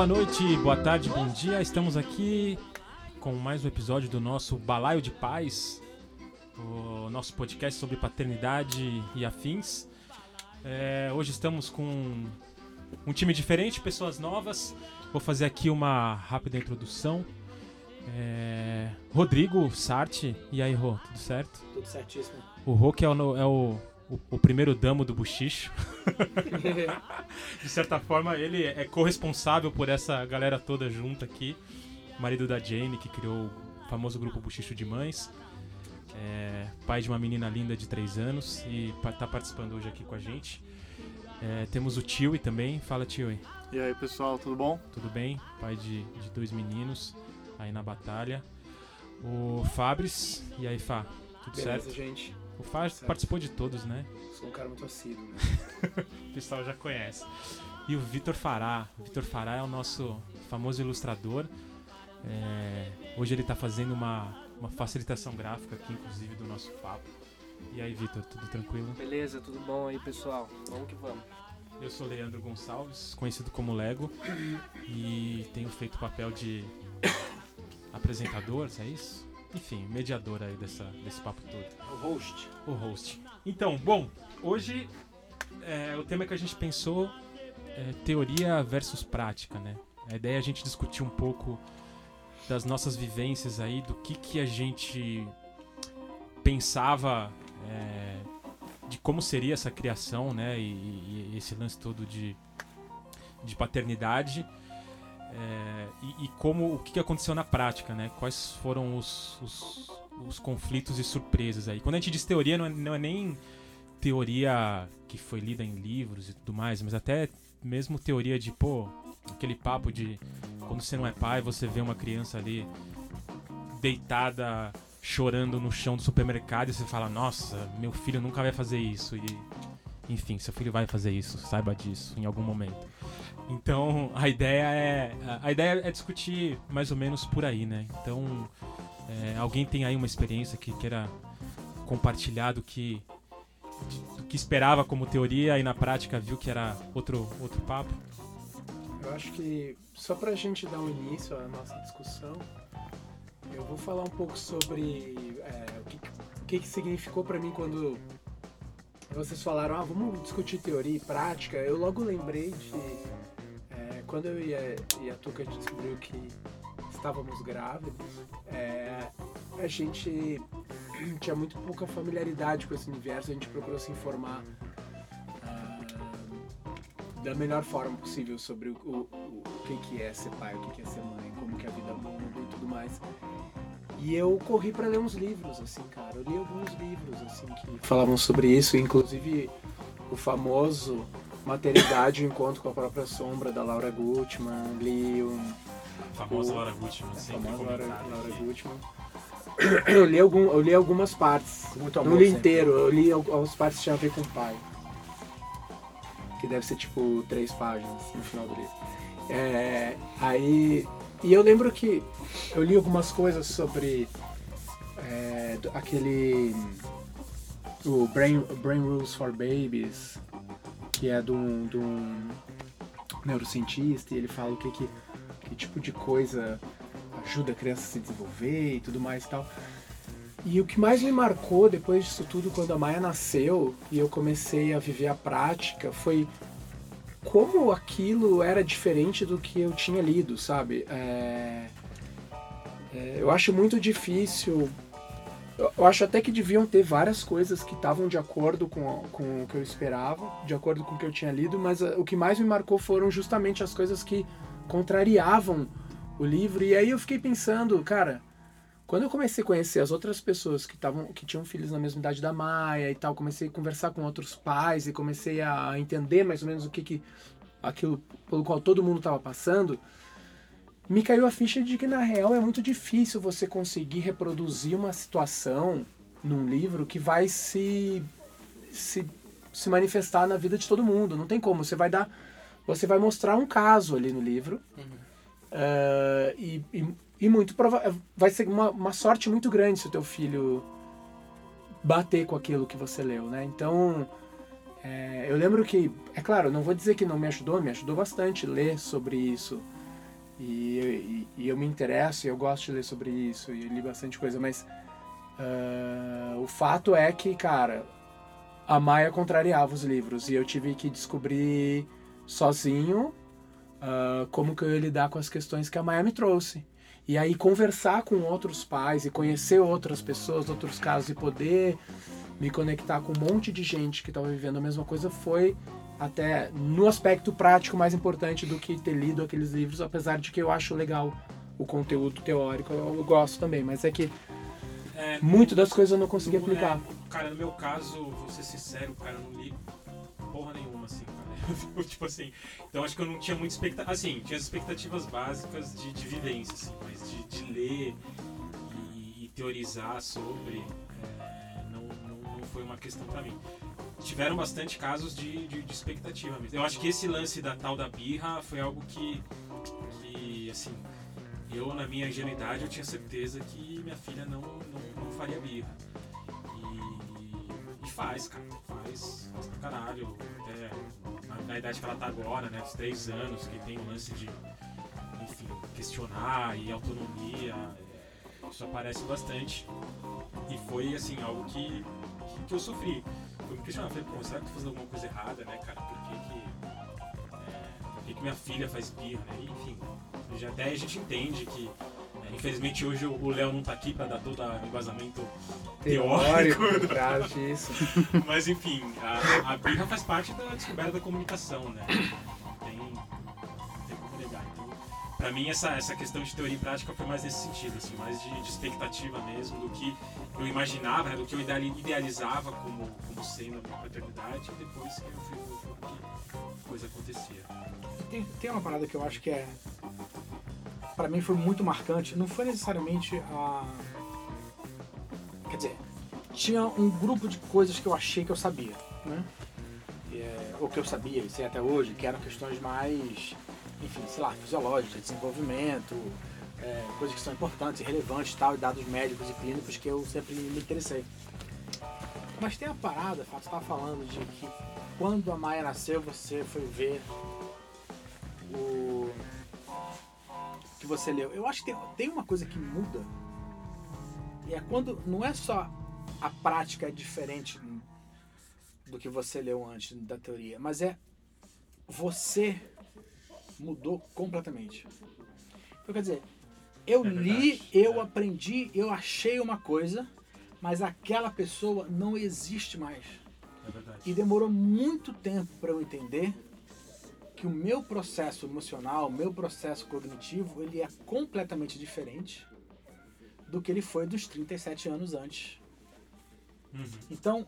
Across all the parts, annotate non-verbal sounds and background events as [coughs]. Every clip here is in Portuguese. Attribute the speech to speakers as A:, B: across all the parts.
A: Boa noite, boa tarde, bom dia. Estamos aqui com mais um episódio do nosso Balaio de Paz, o nosso podcast sobre paternidade e afins. É, hoje estamos com um time diferente, pessoas novas. Vou fazer aqui uma rápida introdução. É, Rodrigo Sarti, e aí, Rô, tudo certo?
B: Tudo certíssimo.
A: O Rô que é o, é o, o, o primeiro damo do buchicho. [laughs] De certa forma, ele é corresponsável por essa galera toda junta aqui. Marido da Jane, que criou o famoso grupo Buchicho de Mães. É, pai de uma menina linda de 3 anos e está participando hoje aqui com a gente. É, temos o Tio também. Fala, Tio.
C: E aí, pessoal, tudo bom?
A: Tudo bem? Pai de, de dois meninos aí na batalha. O Fabris. E aí, Fá? Tudo
B: Beleza,
A: certo?
B: gente.
A: O Fá
B: certo.
A: participou de todos, né?
B: Sou um cara muito assíduo, né? [laughs]
A: O pessoal já conhece. E o Vitor Fará. O Vitor Fará é o nosso famoso ilustrador. É, hoje ele está fazendo uma, uma facilitação gráfica aqui, inclusive, do nosso papo. E aí, Vitor, tudo tranquilo?
D: Beleza, tudo bom aí, pessoal? Vamos que vamos.
A: Eu sou Leandro Gonçalves, conhecido como Lego, e tenho feito o papel de [coughs] apresentador, é isso? Enfim, mediador aí dessa, desse papo todo.
B: O host.
A: o host. Então, bom, hoje é, o tema que a gente pensou é teoria versus prática, né? A ideia é a gente discutir um pouco das nossas vivências aí, do que, que a gente pensava é, de como seria essa criação, né? E, e esse lance todo de, de paternidade. É, e, e como o que, aconteceu na prática, né? Quais foram os, os, os conflitos e surpresas aí. Quando a gente diz teoria, não é, não é nem teoria que foi lida em livros e tudo mais, mas até mesmo teoria de, pô, aquele papo de quando você não é pai, você vê uma criança ali deitada, chorando no chão do supermercado e você fala, nossa, meu filho nunca vai fazer isso. E, enfim, seu filho vai fazer isso, saiba disso em algum momento. Então, a ideia é a- a ideia é discutir mais ou menos por aí, né? Então, é, alguém tem aí uma experiência que queira compartilhar do que do que esperava como teoria e na prática viu que era outro outro papo?
B: Eu acho que só pra gente dar um início à nossa discussão, eu vou falar um pouco sobre é, o, que, o que, que significou pra mim quando vocês falaram, ah, vamos discutir teoria e prática. Eu logo lembrei de quando eu e a, e a Tuca descobriu que estávamos grávidos, é, a gente [clears throat] tinha muito pouca familiaridade com esse universo, a gente procurou se informar ah, da melhor forma possível sobre o, o, o, o que, é ser pai, o que, é ser mãe, como que a vida muda e tudo mais. E eu corri para ler uns livros, assim, cara. Eu li alguns livros, assim, que falavam sobre isso, inclusive o famoso Maternidade, o Encontro com a Própria Sombra, da Laura Gutman. Li um,
A: A famosa
B: O-
A: Laura Gutman,
B: a
A: sempre
B: famosa Laura, Laura. Gutman. [clears throat] Eu li, algum, eu li algumas partes.
D: Muito
B: Não li
D: sempre.
B: inteiro, eu li al- algumas partes que tinham a ver com o pai. Que deve ser tipo três páginas no final do livro. É, aí. E eu lembro que eu li algumas coisas sobre é, aquele. O Brain, Brain Rules for Babies, que é de um, de um neurocientista, e ele fala o que, que, que tipo de coisa ajuda a criança a se desenvolver e tudo mais e tal. E o que mais me marcou depois disso tudo, quando a Maia nasceu e eu comecei a viver a prática, foi como aquilo era diferente do que eu tinha lido, sabe? É, é, eu acho muito difícil. Eu acho até que deviam ter várias coisas que estavam de acordo com, com o que eu esperava, de acordo com o que eu tinha lido, mas ah, o que mais me marcou foram justamente as coisas que contrariavam o livro. E aí eu fiquei pensando, cara, quando eu comecei a conhecer as outras pessoas que estavam que tinham filhos na mesma idade da Maia e tal, comecei a conversar com outros pais e comecei a entender mais ou menos o que que aquilo pelo qual todo mundo estava passando, me caiu a ficha de que na real é muito difícil você conseguir reproduzir uma situação num livro que vai se se, se manifestar na vida de todo mundo. Não tem como. Você vai dar, você vai mostrar um caso ali no livro eh, e, e, e muito prova vai ser uma, uma sorte muito grande se o teu filho bater com aquilo que você leu, né? Então é, eu lembro que, é claro, não vou dizer que não me ajudou, me ajudou bastante ler sobre isso. E, e, e eu me interesso e eu gosto de ler sobre isso e li bastante coisa, mas ah, o fato é que, cara, a Maia contrariava os livros e eu tive que descobrir sozinho ah, como que eu ia lidar com as questões que a Maia me trouxe. E aí conversar com outros pais e conhecer outras pessoas, outros casos e poder me conectar com um monte de gente que estava vivendo a mesma coisa foi até no aspecto prático mais importante do que ter lido aqueles livros, apesar de que eu acho legal o conteúdo teórico, eu, gosto também, mas é que
A: É,
B: muito das coisas eu não consegui
A: no-
B: aplicar.
A: é, cara, no meu caso, vou ser sincero, cara, eu não li porra nenhuma, assim, cara. [laughs] tipo assim, então acho que eu não tinha muita expectativa. Assim, tinha as expectativas básicas de, de vivência, assim, mas de, de ler e, e teorizar sobre é, não, não, não foi uma questão pra mim. Tiveram bastante casos de, de, de expectativa mesmo. Eu acho que esse lance da tal da birra foi algo que, que assim, eu na minha ingenuidade eu tinha certeza que minha filha não, não, não faria birra. E, e faz, cara, faz, faz pra caralho. Até na, na idade que ela tá agora, né, dos três anos, que tem o lance de, enfim, questionar e autonomia, isso aparece bastante. E foi, assim, algo que, que eu sofri. Eu me questionava, falei, pô, será que eu tô fazendo alguma coisa errada, né, cara? Por que que, é, por que, que minha filha faz birra, né? E, enfim, já até a gente entende que, né, infelizmente hoje o Léo não tá aqui pra dar todo o embasamento teórico.
B: trás disso. [laughs]
A: Mas enfim, a, a birra faz parte da descoberta da comunicação, né? Tem, Pra mim, essa, essa questão de teoria e prática foi mais nesse sentido, assim, mais de, de expectativa mesmo, do que eu imaginava, né, do que eu ideali- idealizava como, como sendo a paternidade, e depois que eu fui que coisa acontecia.
C: Tem, tem uma parada que eu acho que é. Pra mim foi muito marcante. Não foi necessariamente a. Quer dizer, tinha um grupo de coisas que eu achei que eu sabia, né? É, ou que eu sabia, sei até hoje, que eram questões mais, enfim, sei lá, fisiológicas, de desenvolvimento, é, coisas que são importantes e relevantes tal, e dados médicos e clínicos que eu sempre me interessei. Mas tem a parada, Fato, você tava falando de que quando a Maia nasceu, você foi ver o que você leu. Eu acho que tem, tem uma coisa que muda. E é quando não é só a prática é diferente do que você leu antes da teoria, mas é você mudou completamente. Então quer dizer, eu
A: É
C: li, eu
A: é.
C: aprendi, eu achei uma coisa, mas aquela pessoa não existe mais.
A: É verdade.
C: E demorou muito tempo para eu entender que o meu processo emocional, o meu processo cognitivo, ele é completamente diferente do que ele foi dos 37 anos antes.
A: Uhum.
C: Então,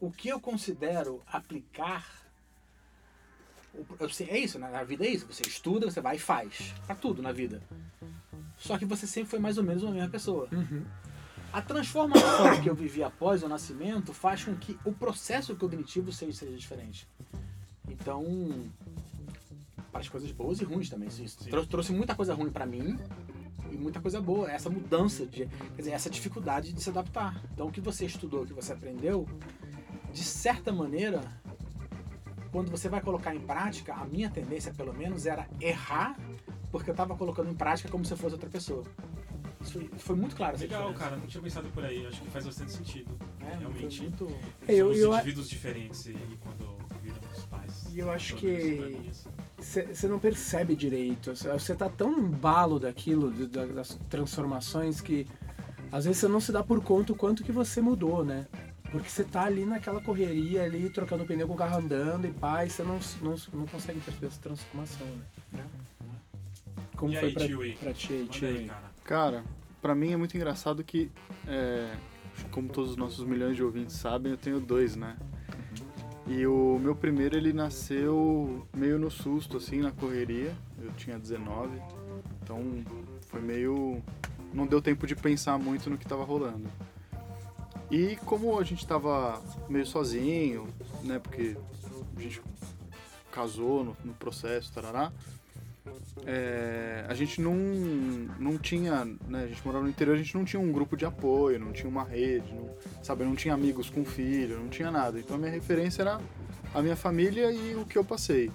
C: o que eu considero aplicar é isso, né? Na vida é isso. Você estuda, você vai e faz. Pra tudo na vida. Só que você sempre foi mais ou menos a mesma pessoa.
B: Uhum.
C: A transformação que eu vivi após o nascimento faz com que o processo cognitivo seja, diferente. Então, para as coisas boas e ruins também. Isso trou- trouxe muita coisa ruim para mim e muita coisa boa. Essa mudança, de, quer dizer, essa dificuldade de se adaptar. Então, o que você estudou, o que você aprendeu, de certa maneira, quando você vai colocar em prática, a minha tendência, pelo menos, era errar porque eu estava colocando em prática como se eu fosse outra pessoa. Isso foi, foi muito claro. essa
A: Legal, cara, não tinha pensado por aí, acho que faz bastante sentido.
C: É,
A: Realmente.
C: muito...
B: Eu-
A: Somos
B: eu-
A: indivíduos diferentes e quando viramos pais.
B: E eu acho que-
A: mim, assim.
B: Você não percebe direito. Você tá tão embalo daquilo, das transformações, que às vezes você não se dá por conta o quanto que você mudou, né? Porque você tá ali naquela correria, ali trocando pneu com o carro andando e pá, e você não, não, não consegue perceber essa transformação, né? Como
A: E
B: foi
A: aí,
B: pra, pra ti, aí,
A: cara.
E: Cara, pra mim é muito engraçado que, é, como todos os nossos milhões de ouvintes sabem, eu tenho dois, né? E o meu primeiro ele nasceu meio no susto, assim, na correria. Eu tinha 19, então foi meio. Não deu tempo de pensar muito no que tava rolando. E como a gente tava meio sozinho, né? Porque a gente casou no, no processo, tarará. É, a gente não, não tinha, né, a gente morava no interior, a gente não tinha um grupo de apoio, não tinha uma rede, não, sabe, não tinha amigos com filho, não tinha nada. Então a minha referência era a minha família e o que eu passei.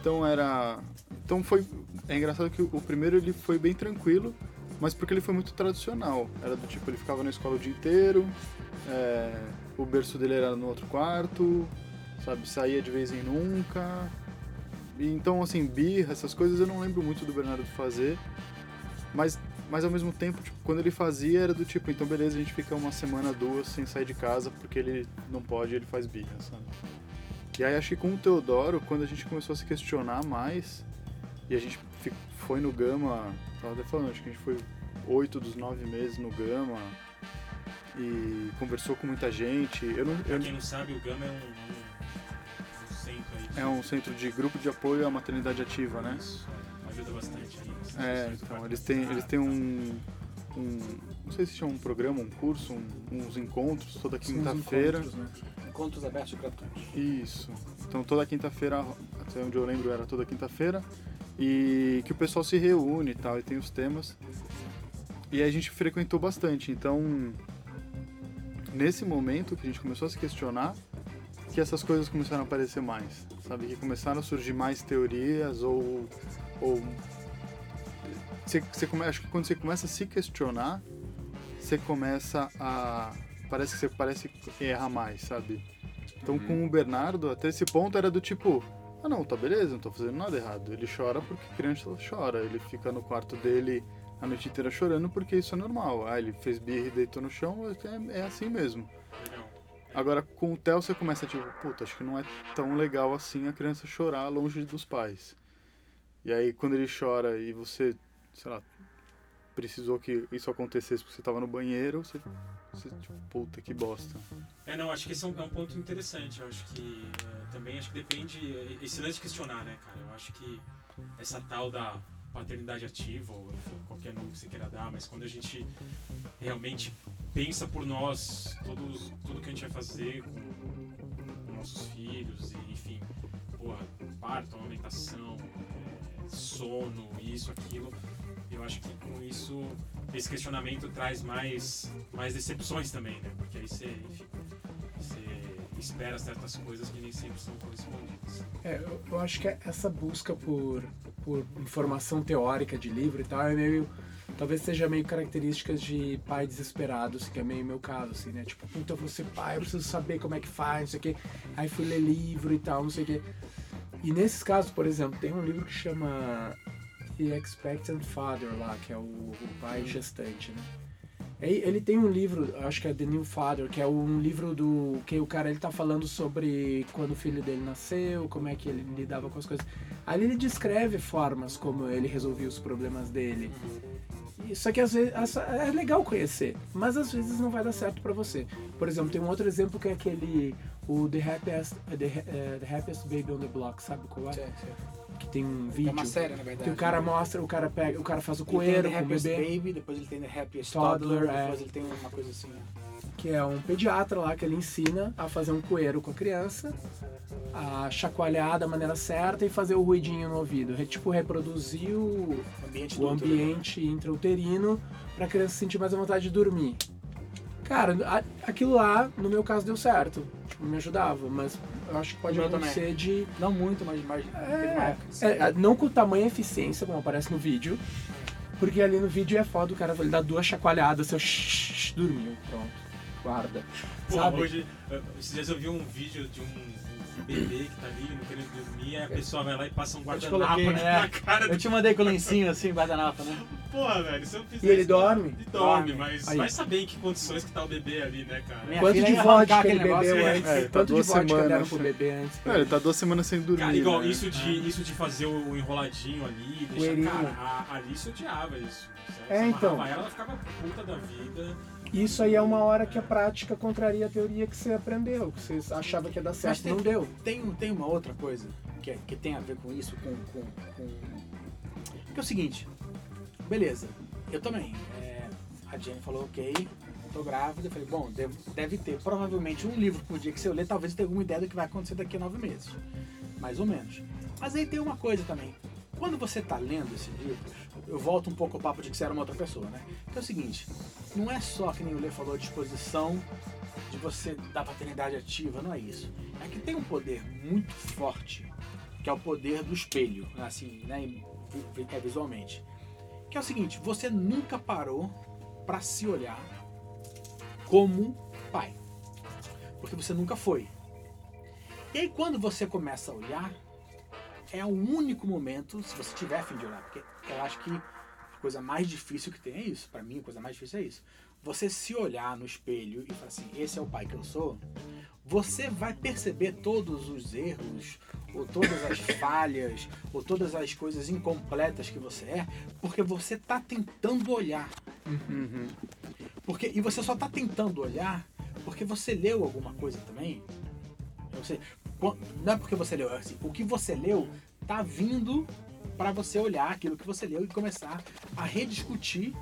E: Então era, então foi é engraçado que o primeiro ele foi bem tranquilo, mas porque ele foi muito tradicional. Era do tipo, ele ficava na escola o dia inteiro, é, o berço dele era no outro quarto, sabe, saía de vez em nunca. E, então, assim, birra, essas coisas eu não lembro muito do Bernardo fazer, mas, mas ao mesmo tempo, tipo, quando ele fazia era do tipo, então beleza, a gente fica uma semana, duas sem sair de casa porque ele não pode ele faz birra, sabe? E aí acho que com o Teodoro, quando a gente começou a se questionar mais, e a gente foi no Gama, tava até falando, acho que a gente foi oito dos nove meses no Gama e conversou com muita gente. Eu não,
A: Pra
E: eu,
A: quem não sabe, o Gama é um, um, um centro aí. de-
E: é um centro de grupo de apoio à maternidade ativa, né?
A: Isso, é, ajuda bastante aí.
E: É, então eles têm, eles têm um, um. Não sei se chama um programa, um curso, um- uns encontros toda quinta-feira.
B: encontros, né?
C: Encontros abertos e gratuitos.
E: Isso. Então toda quinta-feira, até onde eu lembro era toda quinta-feira, e que o pessoal se reúne e tal, e tem os temas. E a gente frequentou bastante. Então, nesse momento que a gente começou a se questionar, que essas coisas começaram a aparecer mais, sabe? Que começaram a surgir mais teorias ou. ou você, você come, acho que quando você começa a se questionar, você começa a. Parece que você parece que erra mais, sabe? Então com o Bernardo, até esse ponto era do tipo, ah não, tá beleza, não tô fazendo nada errado. Ele chora porque criança chora. Ele fica no quarto dele a noite inteira chorando porque isso é normal. Ah, ele fez birra e deitou no chão, é, é assim mesmo. Agora com o Theo você começa tipo, puta, acho que não é tão legal assim a criança chorar longe dos pais. E aí quando ele chora e você, sei lá, precisou que isso acontecesse porque você tava no banheiro, você, você tipo, puta que bosta.
A: É, não, acho que esse é um, é um ponto interessante. Eu acho que eh, também acho que depende. eh, Esse lance de questionar, né, cara? Eu acho que essa tal da paternidade ativa, ou qualquer nome que você queira dar, mas quando a gente realmente pensa por nós todos, tudo que a gente vai fazer com, com nossos filhos, e, enfim, porra, parto, amamentação, eh, sono, isso, aquilo. Eu acho que com isso, esse questionamento traz mais, mais decepções também, né? Porque aí você, enfim, você espera certas coisas que nem sempre são correspondidas.
B: É, eu, eu acho que essa busca por, por informação teórica de livro e tal é meio. Talvez seja meio características de pai desesperado, assim, que é meio meu caso, assim, né? Tipo, puta, eu vou ser pai, eu preciso saber como é que faz, não sei o quê. Aí fui ler livro e tal, não sei o quê. E nesses casos, por exemplo, tem um livro que chama The Expectant Father lá, que é o, o pai gestante, né? Ele tem um livro, acho que é The New Father, que é um livro do que o cara ele tá falando sobre quando o filho dele nasceu, como é que ele lidava com as coisas. Ali ele descreve formas como ele resolvia os problemas dele. E- Só que às vezes é legal conhecer, mas às vezes não vai dar certo pra você. Por exemplo, tem um outro exemplo que é aquele o The Happiest, the, eh, the Happiest Baby on the Block, sabe qual é?
C: Certo, certo.
B: Que tem um
C: É
B: vídeo
C: uma série, na verdade.
B: que o cara
C: né?
B: mostra, o cara pega, o cara faz o coelho com o bebê.
C: Baby, depois ele tem The Happiest
B: Toddler,
C: Toddler,
B: é.
C: depois ele tem uma coisa assim. né?
B: que é um pediatra lá que ele ensina a fazer um coeiro com a criança, a chacoalhar da maneira certa e fazer o ruidinho no ouvido. Re- Tipo, reproduzir o,
C: O ambiente
B: o
C: né?
B: ambiente intrauterino pra criança sentir mais a vontade de dormir. Cara, a- aquilo lá, no meu caso, deu certo. Tipo, me ajudava, mas eu acho que pode acontecer de.
C: Não muito, mas, uma
B: É,
C: assim.
B: é, não com tamanha eficiência, como aparece no vídeo. Porque ali no vídeo é foda, o cara ele dá duas chacoalhadas, seu shh, dormiu, pronto, guarda.
A: Pô,
B: Sabe?
A: hoje, eh, esses dias eu vi um vídeo de um, bebê que tá ali não querendo dormir, aí a pessoa vai lá e passa um guardanapo
C: coloquei,
A: na
C: é.
A: cara
C: Eu te mandei com o lencinho assim, guardanapo, né?
A: Porra, velho, se eu fizer
B: E ele
A: isso,
B: dorme?
A: Ele dorme,
C: Dorme.
A: mas
B: Aí.
A: vai saber em que condições que tá o bebê ali, né, cara?
C: Minha
B: Quanto de vodka ele bebeu
A: é.
B: antes?
E: É, tá
B: Quanto de vodka deram
E: semanas.
B: pro bebê antes?
E: É, ele tá duas semanas sem dormir.
A: Cara, igual
E: né?
A: isso de, isso de fazer o enroladinho ali, deixar, cara, a Alice odiava isso. Você
B: É, então.
A: ela ficava puta da vida.
B: Isso aí é uma hora que a prática contraria a teoria que você aprendeu, que você achava que ia dar certo,
C: tem-
B: não deu.
C: Tem, tem uma outra coisa que, é- que tem a ver com isso, com, com, com... Que é o seguinte, beleza, eu também, é, a Jenny falou, ok, tô grávida, eu falei, bom, devo- deve ter provavelmente um livro por dia que eu ler, talvez tenha alguma ideia do que vai acontecer daqui a nove meses, mais ou menos. Mas aí tem uma coisa também, quando você tá lendo esses livros, eu volto um pouco ao papo de que você era uma outra pessoa, né? Que é o seguinte, não é só, que nem o Lê falou, a disposição de você dar paternidade ativa, não é isso. É que tem um poder muito forte, que é o poder do espelho, assim, né, vi- vi- é, visualmente. Que é o seguinte, você nunca parou pra se olhar como pai. Porque você nunca foi. E aí quando você começa a olhar, é o único momento, se você tiver fim de olhar, porque eu acho que a coisa mais difícil que tem é isso. Pra mim, a coisa mais difícil é isso. Você se olhar no espelho e falar assim, esse é o pai que eu sou, você vai perceber todos os erros, ou todas as [coughs] falhas, ou todas as coisas incompletas que você é, porque você tá tentando olhar.
E: Uhum.
C: Porque, e você só tá tentando olhar porque você leu alguma coisa também. Você, não é porque você leu, é assim, o que você leu tá vindo para você olhar aquilo que você leu e começar a rediscutir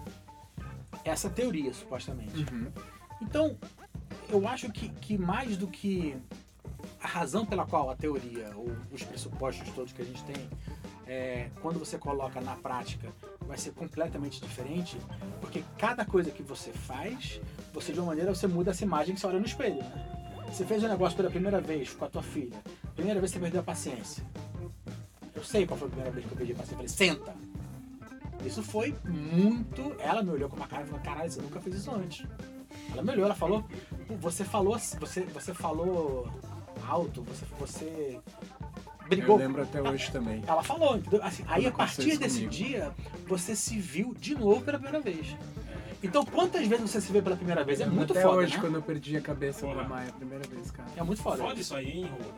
C: essa teoria, supostamente. Então, eu acho que, que mais do que a razão pela qual a teoria, ou os pressupostos todos que a gente tem, é, quando você coloca na prática, vai ser completamente diferente, porque cada coisa que você faz, você de uma maneira você muda essa imagem que você olha no espelho, né? Você fez um negócio pela primeira vez com a tua filha, primeira vez você perdeu a paciência. Eu sei qual foi a primeira vez que eu perdi a paciência, eu falei, senta! Isso foi muito. Ela me olhou com uma cara e falou: caralho, você nunca fez isso antes. Ela me olhou, ela falou: "Pô, você falou, você, você falou alto, você, você
B: Eu
C: brigou.
B: lembro até hoje também.
C: Ela falou, entendeu? Assim, aí a partir desse
B: comigo.
C: dia, você se viu de novo pela primeira vez. Então, quantas vezes você se vê pela primeira vez? É muito
B: até
C: foda,
B: hoje,
C: né?
B: quando eu perdi a cabeça
A: Porra.
B: pra Maia a primeira vez, cara.
C: É muito foda.
A: Foda isso aí, hein, Rô?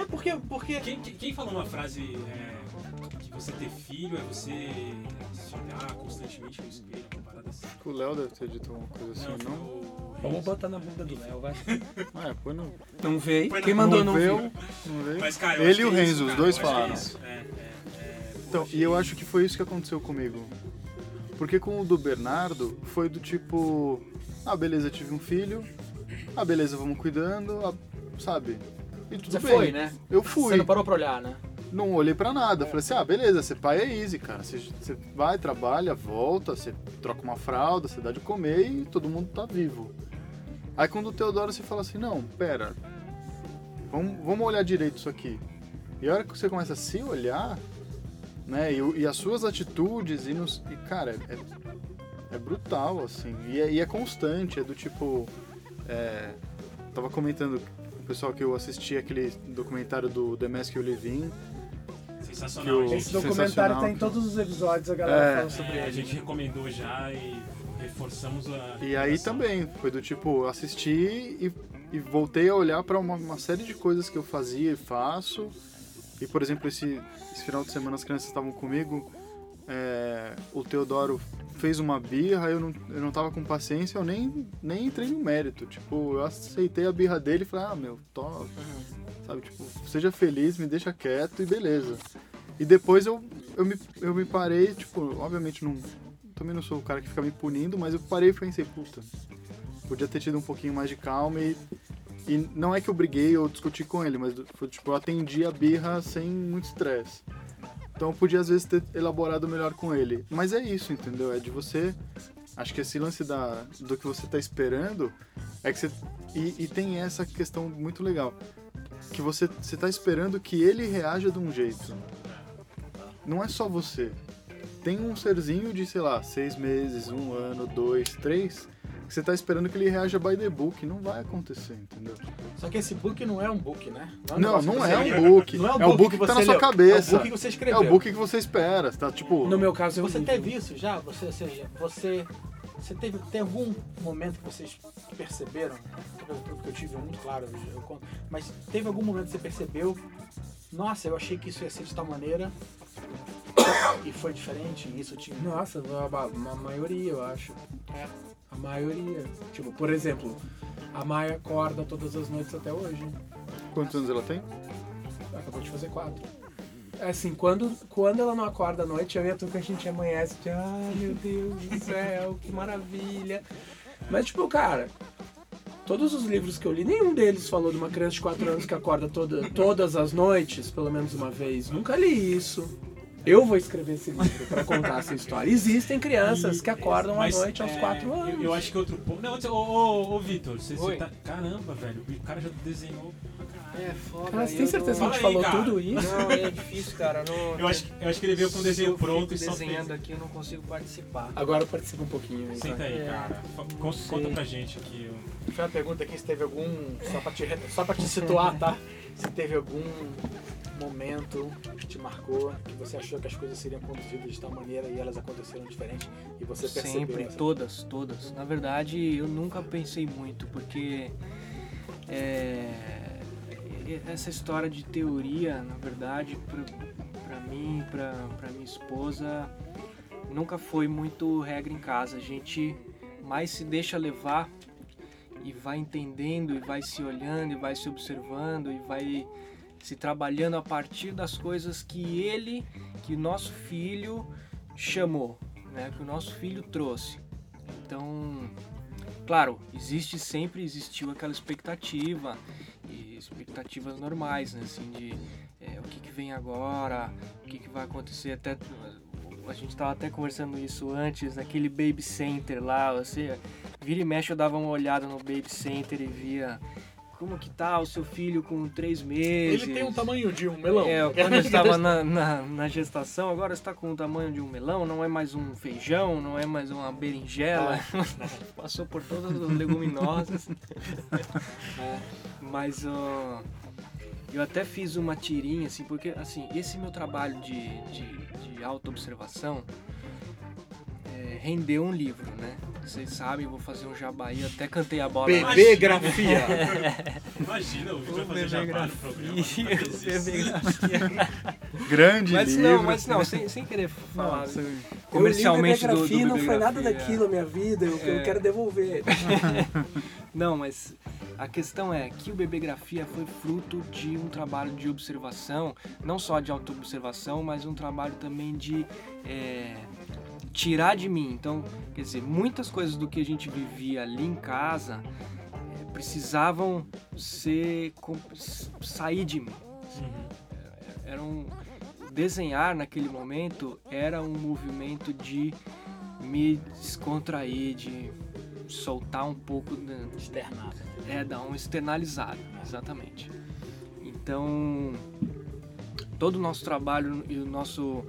C: É porque, porque
A: Quem, quem- falou uma frase é, que você ter filho é você se olhar constantemente no espelho, uma parada assim?
E: O Léo deve ter dito uma coisa assim,
A: foi
E: não?
A: o-
B: Vamos botar na bunda do Léo, vai. [laughs]
E: Ah, é, põe no.
B: Não veio. Quem mandou não
E: veio,
B: viu.
E: não veio.
A: Mas, cara,
E: Ele e o
A: é
E: Renzo, os dois
A: é
E: falaram.
A: É, é, é,
E: Então, e eu acho que foi isso que aconteceu comigo. Porque com o do Bernardo, foi do tipo... Ah, beleza, tive um filho. Ah, beleza, vamos cuidando. ah, sabe? E tudo
C: você
E: bem.
C: foi, né?
E: Eu
C: Você
E: fui.
C: não parou pra olhar, né?
E: Não olhei pra nada. Falei assim, ah, beleza, ser pai é easy, cara. Você, você vai, trabalha, volta, você troca uma fralda, você dá de comer e todo mundo tá vivo. Aí quando o Teodoro você fala assim, não, pera, vamos, vamos olhar direito isso aqui. E a hora que você começa a se olhar, né, e, e as suas atitudes, e, nos, e cara, é, é brutal, assim. E é, e é constante, é do tipo. É, tava comentando pessoal que eu assisti aquele documentário do The Mask You Live In,
A: Sensacional,
E: Que o-
A: gente.
B: Esse documentário tá em todos os episódios, a galera
E: É.
B: fala sobre
A: É, a
B: ele.
A: gente recomendou já e reforçamos a.
E: E aí também, foi do tipo, assisti e, e voltei a olhar para uma, uma série de coisas que eu fazia e faço. E, por exemplo, esse, esse final de semana as crianças estavam comigo, é, o Teodoro fez uma birra, eu não, eu não tava com paciência, eu nem, nem entrei no mérito. Tipo, eu aceitei a birra dele e falei, ah, meu, to, sabe, tipo, seja feliz, me deixa quieto e beleza. E depois eu, eu, me, eu me parei, tipo, obviamente não, também não sou o cara que fica me punindo, mas eu parei e pensei, puta, podia ter tido um pouquinho mais de calma e, e não é que eu briguei ou discuti com ele, mas tipo, eu atendi a birra sem muito estresse. Então eu podia às vezes ter elaborado melhor com ele. Mas é isso, entendeu? É de você. Acho que esse lance da, do que você tá esperando é que você. E, e tem essa questão muito legal. Que você, você tá esperando que ele reaja de um jeito. Não é só você. Tem um serzinho de, sei lá, seis meses, um ano, dois, três, você tá esperando que ele reaja by the book. Não vai acontecer, entendeu?
C: Só que esse book não é um book, né? um
E: Não, não
C: que
E: é um
C: leu.
E: book.
C: Não
E: É o book que tá
C: você
E: na sua
C: leu.
E: cabeça.
C: É o book que você
E: É
C: escreveu.
E: o book que você espera, tá? Tipo.
B: No meu caso, eu
C: Você teve isso já? Você, ou seja, você, você teve tem algum momento que vocês perceberam? Porque eu tive um muito claro, eu conto, mas teve algum momento que você percebeu? Nossa, eu achei que isso ia ser de tal maneira [coughs] e foi diferente. Isso tinha.
B: Nossa, uma, uma maioria, eu acho.
C: É.
B: A maioria. Tipo, por exemplo, a Maia acorda todas as noites até hoje.
E: Quantos anos ela tem?
B: Acabou de fazer quatro. É assim, quando, quando ela não acorda à noite, eu e a Tuca a gente amanhece de ai meu Deus do céu, que maravilha. Mas tipo, cara, todos os livros que eu li, nenhum deles falou de uma criança de 4 anos que acorda toda, todas as noites, pelo menos uma vez. Nunca li isso. Eu vou escrever esse livro pra contar essa história. Existem crianças que acordam
A: Mas,
B: à noite aos
A: é,
B: 4 anos.
A: Eu, eu acho que outro ponto. Não, ô, ô, ô Vitor, você, você tá. Caramba, velho, o cara já desenhou.
D: É foda.
B: Cara, você
D: eu
B: tem certeza que a gente falou
A: cara.
B: tudo isso?
D: Não, é difícil, cara. Não,
A: Eu acho, que- eu acho que ele veio com o desenho
D: Se eu
A: pronto
D: fico
A: e só
D: desenhando
A: fez.
D: aqui, eu não consigo participar.
B: Agora participa um pouquinho. aí,
A: Senta aí,
D: É.
A: cara. Conta, conta pra gente aqui. ó.
C: Foi uma pergunta aqui se teve algum. Só pra te, só pra te situar, tá? [laughs] Se teve algum momento que te marcou, que você achou que as coisas seriam conduzidas de tal maneira e elas aconteceram diferente e você percebeu
D: Sempre,
C: essa-
D: todas, todas. Na verdade, eu nunca pensei muito, porque é, essa história de teoria, na verdade, pra, pra mim, pra minha esposa, nunca foi muito regra em casa. A gente mais se deixa levar e vai entendendo, e vai se olhando, e vai se observando, e vai se trabalhando a partir das coisas que ele, que o nosso filho chamou, né, que o nosso filho trouxe. Então, claro, existe sempre existiu aquela expectativa e expectativas normais, né, assim de é, o que, que vem agora, o que, que vai acontecer até a gente estava até conversando isso antes, naquele baby center lá, você vira e mexe eu dava uma olhada no baby center e via como que tá o seu filho com três meses.
C: Ele tem um tamanho de um melão.
D: É, quando eu estava na, na, na gestação, agora está com o tamanho de um melão, não é mais um feijão, não é mais uma berinjela, [laughs] passou por todas as leguminosas.
C: É.
D: Mas ó, eu até fiz uma tirinha, assim, porque assim, esse meu trabalho de, de, de auto-observação é, rendeu um livro, né? Vocês sabem, vou fazer um jabaí, eu até cantei a bola. lá.
C: Bebegrafia. [laughs]
A: Imagina, o Vitor fazer jabá no programa. [laughs]
D: o
A: isso.
D: bebegrafia.
E: Grande
D: Mas
E: livro.
D: não, mas não, sem, sem querer falar
E: Nossa,
D: comercialmente
B: eu
D: do,
B: li
D: do
B: biografia, não foi nada daquilo a minha vida, eu, eu
D: É.
B: quero devolver. [laughs]
D: Não, mas a questão é que o Bebegrafia foi fruto de um trabalho de observação, não só de auto-observação, mas um trabalho também de é, tirar de mim. Então, quer dizer, muitas coisas do que a gente vivia ali em casa é, precisavam ser sair de mim. Era um desenhar naquele momento era um movimento de me descontrair, de soltar um pouco da,
C: Externado.
D: é, dar um externalizado, exatamente. Então, todo o nosso trabalho e o nosso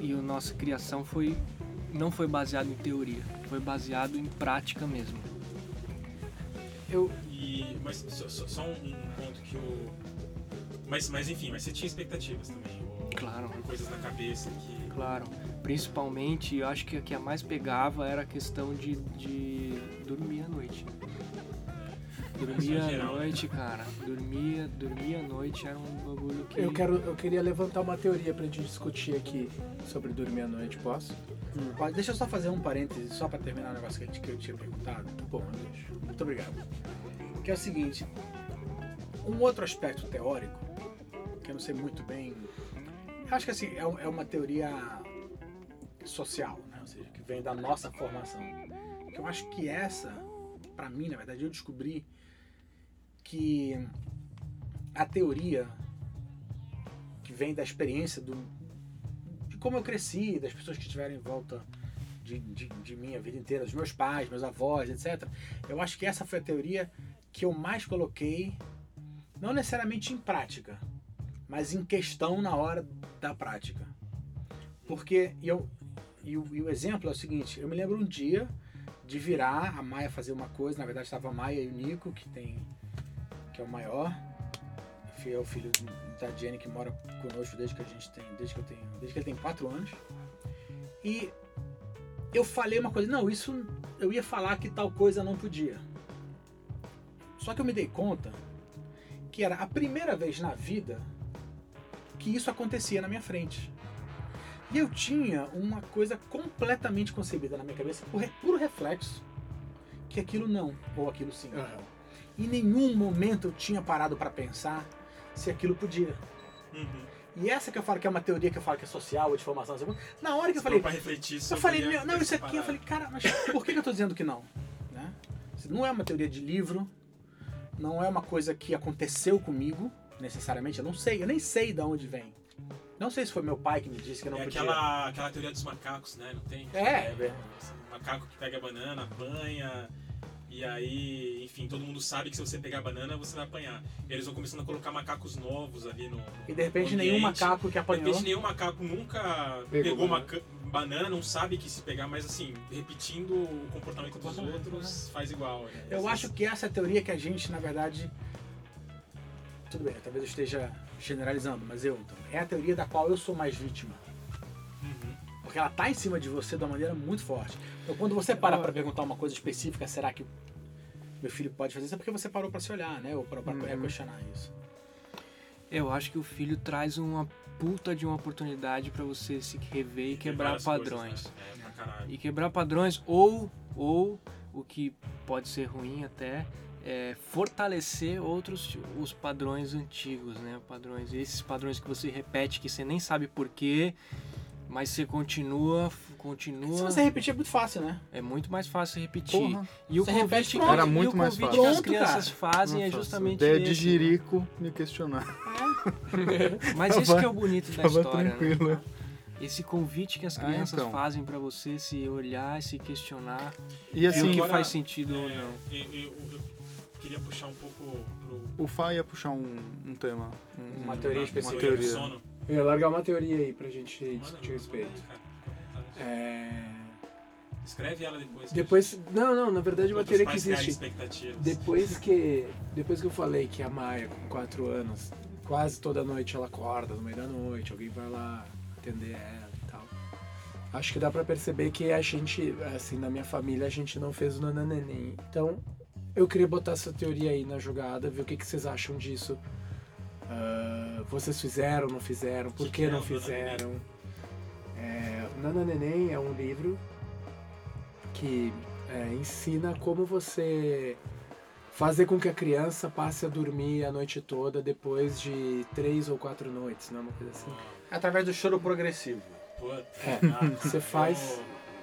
D: e a nossa criação foi não foi baseado em teoria, foi baseado em prática mesmo.
C: Eu,
A: E, mas só, só- só um, ponto que o. Mas, mas enfim, mas você tinha expectativas também. Ou,
D: Claro.
A: ou coisas na cabeça que.
D: Claro, principalmente, eu acho que a que a mais pegava era a questão de, de dormir à noite. Dormir à noite, cara. Dormir, dormir à noite era um bagulho que.
B: Eu, quero, eu queria levantar uma teoria pra gente discutir aqui sobre dormir à noite, posso?
C: Pode- Deixa eu só fazer um parêntese, só pra terminar o negócio que, a gente- que eu tinha perguntado. Pô, deixa. Muito obrigado. Que é o seguinte: um outro aspecto teórico, que eu não sei muito bem. Eu acho que assim, é, é uma teoria social, né? ou seja, que vem da nossa formação. Que eu acho que essa, pra mim, na verdade, eu descobri que a teoria que vem da experiência do, de como eu cresci, das pessoas que estiveram em volta de, de, de mim a vida inteira, dos meus pais, meus avós, etc. Eu acho que essa foi a teoria que eu mais coloquei, não necessariamente em prática, mas em questão na hora da prática. Porque eu, e, o, e o exemplo é o seguinte: eu me lembro um dia de virar, a Maia fazer uma coisa, na verdade estava a Maia e o Nico, que tem que é o maior, que é o filho da Jenny que mora conosco desde que a gente tem, desde que eu tenho, desde que ele tem quatro anos. E eu falei uma coisa, não, isso eu ia falar que tal coisa não podia. Só que eu me dei conta que era a primeira vez na vida que isso acontecia na minha frente. E eu tinha uma coisa completamente concebida na minha cabeça, por puro reflexo, que aquilo não, ou aquilo sim. Em nenhum momento eu tinha parado para pensar se aquilo podia.
A: Uhum.
C: E essa que eu falo que é uma teoria que eu falo que é social ou de formação. assim, Na hora que eu falei,
A: pra refletir
C: eu
A: sobre
C: falei,
A: a-
C: meu, não, isso aqui, eu falei, cara, mas por que que eu tô dizendo que não? Né? Não é uma teoria de livro, não é uma coisa que aconteceu comigo, necessariamente, eu não sei, eu nem sei de onde vem Não sei se foi meu pai que me disse que eu não
A: é
C: podia.
A: aquela, aquela teoria dos macacos, né? Não tem?
C: É, é.
A: o macaco que pega a banana, apanha. E aí, enfim, todo mundo sabe que se você pegar a banana, você vai apanhar. E eles vão começando a colocar macacos novos ali no.
C: E de repente
A: no
C: nenhum
A: ambiente.
C: macaco que
A: De
C: apanhou.
A: repente nenhum macaco nunca
B: Pegou
A: pegou,
B: banana.
A: maca- banana, não sabe que se pegar, mas assim, repetindo o comportamento dos outros, faz igual. né?
C: Eu acho que essa é a teoria que a gente, na verdade. Tudo bem, talvez eu esteja generalizando, mas eu então. É a teoria da qual eu sou mais vítima.
A: Uhum.
C: Porque ela tá em cima de você de uma maneira muito forte. Então quando você para pra perguntar uma coisa específica, será que meu filho pode fazer isso? É porque você parou pra se olhar, né? Ou pra
E: Uhum.
C: questionar isso.
D: Eu acho que o filho traz uma puta de uma oportunidade pra você se rever e quebrar padrões.
A: coisas, né? É, pra caralho.
D: E quebrar padrões ou ou o que pode ser ruim até é fortalecer outros os padrões antigos, né? Padrões, esses padrões que você repete que você nem sabe porquê, mas você continua, continua.
C: Se você repetir é muito fácil, né?
D: É muito mais fácil repetir.
E: Porra.
D: E o
C: Você
D: convite,
C: pronto.
E: Era
D: e o
E: muito mais fácil.
D: que as
C: Pronto,
D: crianças fazem
E: Não
D: é justamente
E: Ideia de
D: esse, né?
E: jirico me questionar.
D: Mas
E: Tava-
D: isso que é o bonito da história, né?
E: tranquilo.
D: Esse convite que as
E: Ah,
D: crianças
E: então.
D: fazem pra você se olhar, se questionar,
E: E
D: ver o
E: assim,
D: que
A: agora,
D: faz sentido ou
A: É,
D: não.
A: eu, eu- eu queria puxar um pouco pro.
E: o Fá ia puxar um, um tema. um-
B: Uma teoria
A: uma
B: específica.
A: teoria do
E: teoria.
B: Eu ia largar uma teoria aí pra gente
A: Manda,
B: discutir a respeito. É...
A: Escreve ela depois.
B: Depois. Não, não, na verdade é uma teoria que existe. Depois que, depois que eu falei que a Maia, com 4 anos, quase toda noite ela acorda, no meio da noite, alguém vai lá atender ela e tal. Acho que dá pra perceber que a gente, assim, na minha família, a gente não fez o nananeném. Então, eu queria botar essa teoria aí na jogada, ver o que, que vocês acham disso. Ah, vocês fizeram, não fizeram? Por
A: Que é
B: não fizeram? É, o Nananeném é um livro que é, ensina como você fazer com que a criança passe a dormir a noite toda depois de três ou quatro noites, não é uma coisa assim?
C: Através do choro progressivo.
B: É, você faz,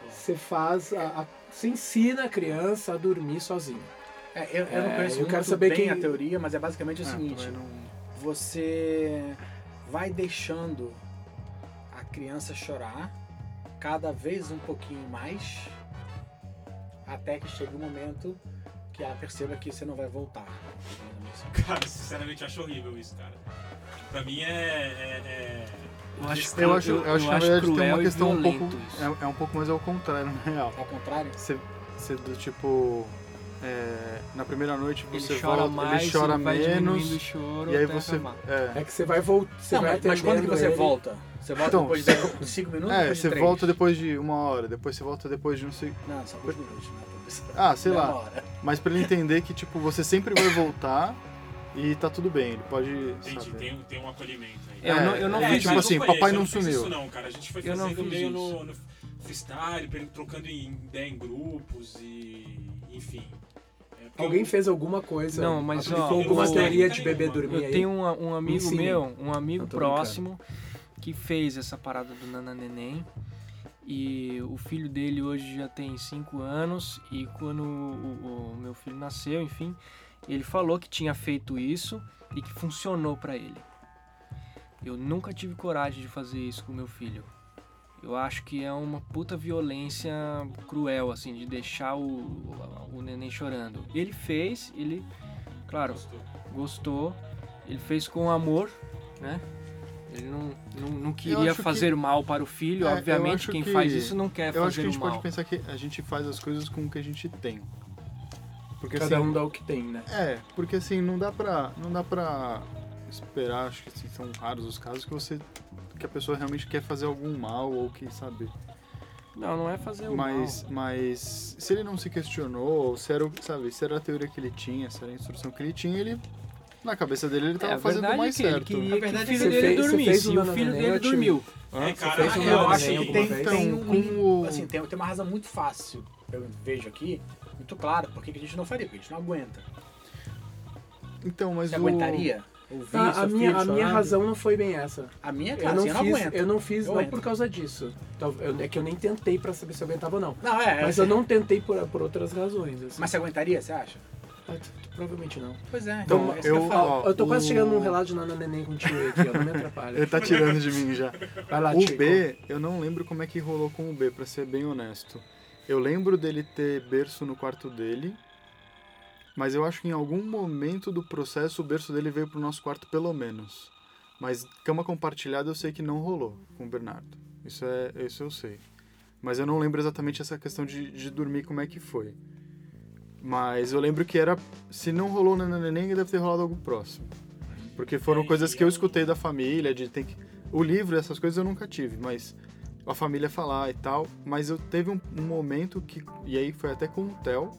B: você faz, a, a- você ensina a criança a dormir sozinha.
C: É, eu, eu não
B: É,
C: conheço
B: eu quero saber
C: bem
B: quem-
C: a teoria, mas é basicamente o
E: Ah,
C: seguinte.
E: não-
C: você vai deixando a criança chorar cada vez um pouquinho mais até que chegue o momento que ela perceba que você não vai voltar.
A: Cara, sinceramente, eu acho horrível isso, cara. Pra mim é. é- é-
D: Eu acho,
E: Eu acho, eu acho que na verdade tem uma questão um pouco. É, é um pouco mais ao contrário, na real.
C: Ao contrário,
E: Você, você do tipo. É, na primeira noite
D: Ele
E: você
D: chora
E: volta,
D: mais,
E: ele chora menos.
D: choro
E: E aí você. É,
B: É que você vai voltar, você
C: não,
B: vai
C: mas, mas quando que você
B: ele.
C: volta? Você volta
E: Então,
C: depois de 5 minutos
E: é,
C: de
E: você
C: três?
E: volta depois de uma hora, depois você volta depois de um segundo.
C: Não, são dois minutos, né?
E: Ah, sei lá.
C: hora.
E: Mas pra ele entender que, tipo, você sempre vai voltar e tá tudo bem. Ele pode.
A: Entendi, tem, tem um acolhimento aí.
D: É, eu não, eu não
E: É,
D: fiz
E: tipo assim,
A: não foi
E: papai não sumiu.
A: Isso não, cara. A gente foi
D: Eu não
A: fazendo meio
D: isso.
A: no, no freestyle, trocando em ideia em grupos e. enfim.
B: Alguém fez alguma coisa,
D: Não, mas, ó,
B: alguma teoria de bebê dormir
D: Eu
B: aí?
D: tenho um, um amigo
B: ensine.
D: meu, um amigo próximo, que fez essa parada do Nananeném. E o filho dele hoje já tem 5 anos. E quando o, o meu filho nasceu, enfim, ele falou que tinha feito isso e que funcionou pra ele. Eu nunca tive coragem de fazer isso com meu filho. Eu acho que é uma puta violência cruel, assim, de deixar o, o, o neném chorando. Ele fez, ele, claro,
A: Gostou.
D: gostou, ele fez com amor, né? Ele não, não, não queria
E: acho que-
D: fazer mal para o filho,
E: É,
D: obviamente quem
E: que-
D: faz isso não quer
E: Eu acho que a
D: fazer
E: gente pode
D: mal.
E: pensar que a gente faz as coisas com o que a gente tem. Porque
B: Cada
E: assim,
B: um dá o que tem, né?
E: É, porque assim, não dá pra. Não dá pra esperar, acho que assim, são raros os casos que você. Que a pessoa realmente quer fazer algum mal ou que, sabe.
D: Não, não é fazer o
E: Mas,
D: mal.
E: mas se ele não se questionou, ou se era, o- sabe, se era a teoria que ele tinha, se era a instrução que ele tinha, ele. Na cabeça dele ele tava
D: É, a
E: fazendo o mais
D: é que ele
E: certo.
D: queria
C: Na
D: que
C: verdade,
D: o filho
B: você
D: dele
B: fez-
D: dormisse e
B: um
D: o filho dele
B: eu
D: dormiu.
A: É, cara,
B: um nananém
A: assim,
B: alguma
C: tem, tem, um,
E: o-
C: assim, tem, tem uma razão muito fácil, eu vejo aqui, muito clara, por que que a gente não faria, porque a gente não aguenta.
E: Então, mas
C: Você
E: o.
C: aguentaria? Ouvir
B: Ah, a minha, a minha razão não foi bem essa.
C: A minha,
B: Eu
C: cara,
B: não
C: assim, eu não
B: fiz,
C: aguento.
B: eu não fiz
C: Eu
B: não
C: entro.
B: por causa disso. Tal- eu- É que eu nem tentei pra saber se eu aguentava ou não.
C: Não, é,
B: Mas
C: é,
B: eu não tentei por, por outras razões. assim.
C: Mas você aguentaria, você acha?
B: Ah, provavelmente não.
C: Pois é,
E: Então,
C: é isso que eu
E: eu-
C: falo.
E: ó,
B: eu tô quase
E: o-
B: chegando num relato de Nana Neném com o tio aqui, ó. Não me atrapalha. [laughs]
E: Ele tá tirando de mim já.
B: Vai lá,
E: O
B: Chico.
E: B, eu não lembro como é que rolou com o B, pra ser bem honesto. Eu lembro dele ter berço no quarto dele, mas eu acho que em algum momento do processo o berço dele veio pro nosso quarto pelo menos. Mas cama compartilhada eu sei que não rolou com o Bernardo. Isso é, isso eu sei. Mas eu não lembro exatamente essa questão de, de dormir como é que foi. Mas eu lembro que era. Se não rolou na neném, deve ter rolado algo próximo. Porque foram
A: É,
E: coisas que eu escutei da família, de ter que. O livro, essas coisas eu nunca tive, mas a família falar e tal. Mas eu teve um, um momento que. E aí foi até com o Theo,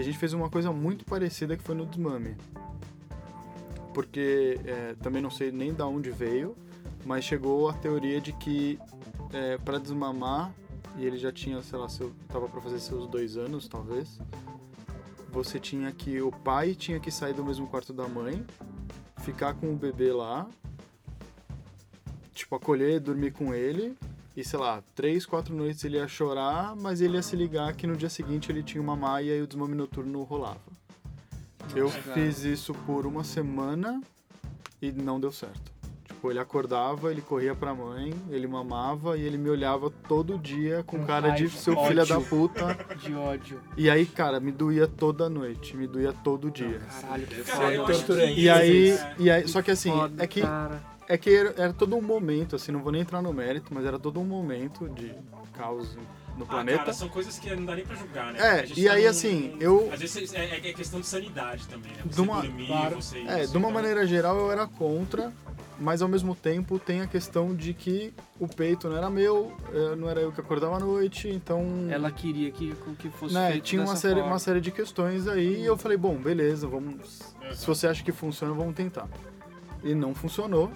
E: que a gente fez uma coisa muito parecida que foi no desmame. Porque é, também não sei nem da onde veio, mas chegou a teoria de que é, para desmamar, e ele já tinha, sei lá, seu, tava para fazer seus dois anos, talvez, você tinha que. O pai tinha que sair do mesmo quarto da mãe, ficar com o bebê lá, tipo, acolher, dormir com ele, e sei lá, três, quatro noites ele ia chorar, mas ele ia se ligar que no dia seguinte ele tinha uma maia e o desmame noturno rolava. Eu fiz isso por uma semana e não deu certo. Tipo, ele acordava, ele corria pra mãe, ele mamava e ele me olhava todo dia com
D: Com
E: cara de
D: raiva,
E: seu
D: ódio.
E: filho da puta. [laughs]
D: De ódio.
E: E aí, cara, me doía toda noite, me doía todo dia.
B: Caralho, que foda.
A: que-
E: E aí,
A: É.
E: e aí, só que assim, é que. É que era, era todo um momento, assim, não vou nem entrar no mérito, mas era todo um momento de caos no
A: Ah,
E: planeta.
A: cara, são coisas que não dá nem pra julgar, né?
E: É, e
A: tá
E: aí,
A: num-
E: assim,
A: num-
E: eu-
A: Às vezes é, é questão de sanidade também, né? Você
E: De uma-
A: dormir,
B: claro.
A: você
E: É,
A: isso,
E: de uma
A: então-
E: maneira geral eu era contra, mas ao mesmo tempo tem a questão de que o peito não era meu, eh, não era eu que acordava à noite, então
D: Ela queria que, que fosse
E: né,
D: feito
E: tinha uma
D: dessa
E: série,
D: forma.
E: uma série de questões aí e eu falei, bom, beleza, vamos. Se você acha que funciona, vamos tentar. E não funcionou.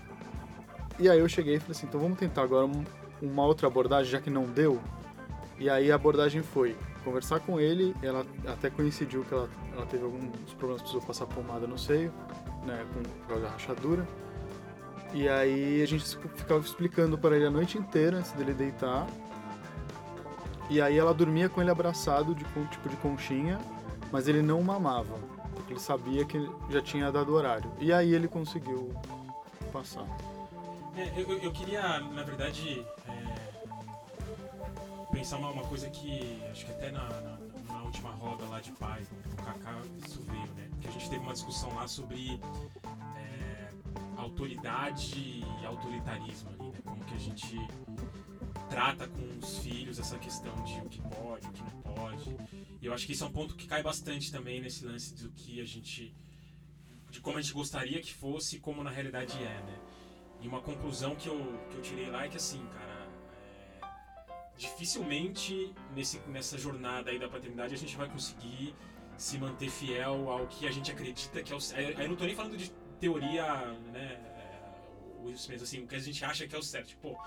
E: E aí eu cheguei e falei assim, então vamos tentar agora um- uma outra abordagem, já que não deu. E aí a abordagem foi conversar com ele, ela até coincidiu que ela, ela teve alguns problemas, precisou passar pomada no seio, né, com, por causa da rachadura. E aí a gente ficava explicando para ele a noite inteira antes dele deitar. E aí ela dormia com ele abraçado, de tipo de conchinha, mas ele não mamava, porque ele sabia que já tinha dado horário. E aí ele conseguiu passar.
A: É, eu, eu- queria, na verdade, é, pensar uma, uma coisa que acho que até na, na- na última roda lá de com o Kaká isso veio, né? Que a gente teve uma discussão lá sobre é, autoridade e autoritarismo ali, né? Como que a gente trata com os filhos essa questão de o que pode, o que não pode. E eu acho que isso é um ponto que cai bastante também nesse lance do que a gente de como a gente gostaria que fosse e como na realidade é, né? E uma conclusão que eu, que eu tirei lá é que assim, cara, é, dificilmente nesse, nessa jornada aí da paternidade a gente vai conseguir se manter fiel ao que a gente acredita que é o. Aí eu não tô nem falando de teoria, né? é, assim, o que a gente acha que é o certo. Tipo,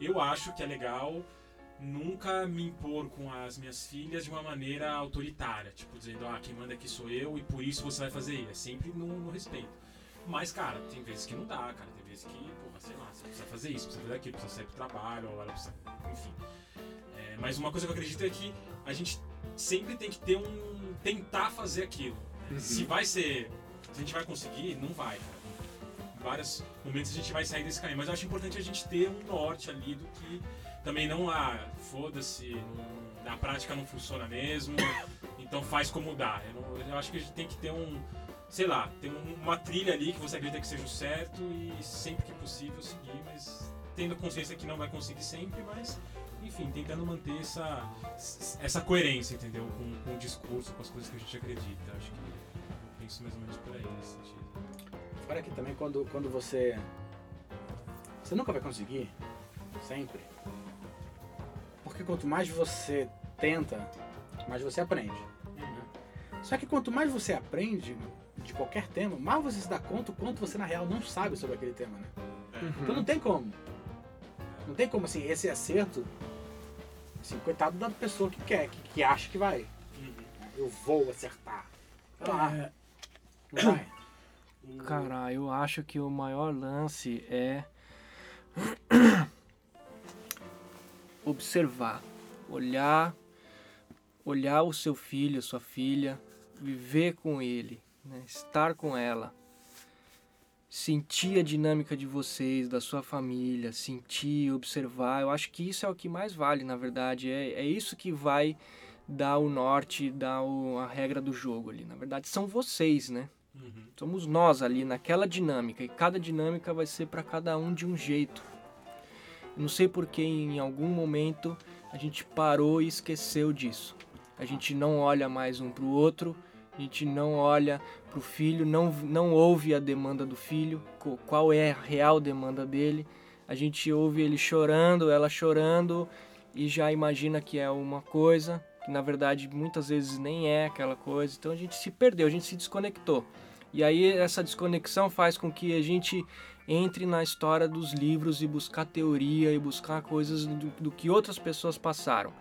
A: eu acho que é legal nunca me impor com as minhas filhas de uma maneira autoritária, tipo dizendo, ah, quem manda aqui sou eu e por isso você vai fazer isso. É sempre no, no respeito. Mas, cara, tem vezes que não dá, cara. Tem vezes que, precisa fazer isso, precisa fazer aquilo, precisa sair pro trabalho, ou ela precisa. Enfim. É, mas uma coisa que eu acredito é que a gente sempre tem que ter um. tentar fazer aquilo. né? Se vai ser. Se a gente vai conseguir, não vai, cara. Em vários momentos a gente vai sair desse caminho. Mas eu acho importante a gente ter um norte ali do que também não, ah, foda-se, na prática não funciona mesmo, então faz como dá. Eu, não- eu acho que a gente tem que ter um, sei lá, ter um- uma trilha ali que você acredita que seja o certo e sempre que possível seguir, mas tendo consciência que não vai conseguir sempre, mas enfim, tentando manter essa, essa coerência, entendeu? Com, com o discurso, com as coisas que a gente acredita. Acho que eu penso mais ou menos por aí nesse sentido.
C: Fora que também quando, quando você. Você nunca vai conseguir. Sempre. Porque quanto mais você tenta, mais você aprende. né? Só que quanto mais você aprende de qualquer tema, mais você se dá conta o quanto você na real não sabe sobre aquele tema, né? Então não tem como. Não tem como, assim, esse acerto. Assim, coitado da pessoa que quer, que, que acha que vai. Eu vou acertar. Lá.
B: É,
C: vai. [coughs]
D: Cara, eu acho que o maior lance é [coughs] observar, olhar, olhar o seu filho, sua filha, viver com ele, né? estar com ela, sentir a dinâmica de vocês, da sua família, sentir, observar. Eu acho que isso é o que mais vale, na verdade. É, é isso que vai dar o norte, dar o, a regra do jogo ali. Na verdade, são vocês, né?
A: Uhum.
D: Somos nós ali naquela dinâmica e cada dinâmica vai ser para cada um de um jeito. Não sei porque em algum momento a gente parou e esqueceu disso. A gente não olha mais um para o outro, a gente não olha para o filho, não, não ouve a demanda do filho, qual é a real demanda dele. A gente ouve ele chorando, ela chorando e já imagina que é uma coisa, que na verdade muitas vezes nem é aquela coisa. Então a gente se perdeu, a gente se desconectou. E aí essa desconexão faz com que a gente entre na história dos livros e buscar teoria e buscar coisas do, do que outras pessoas passaram.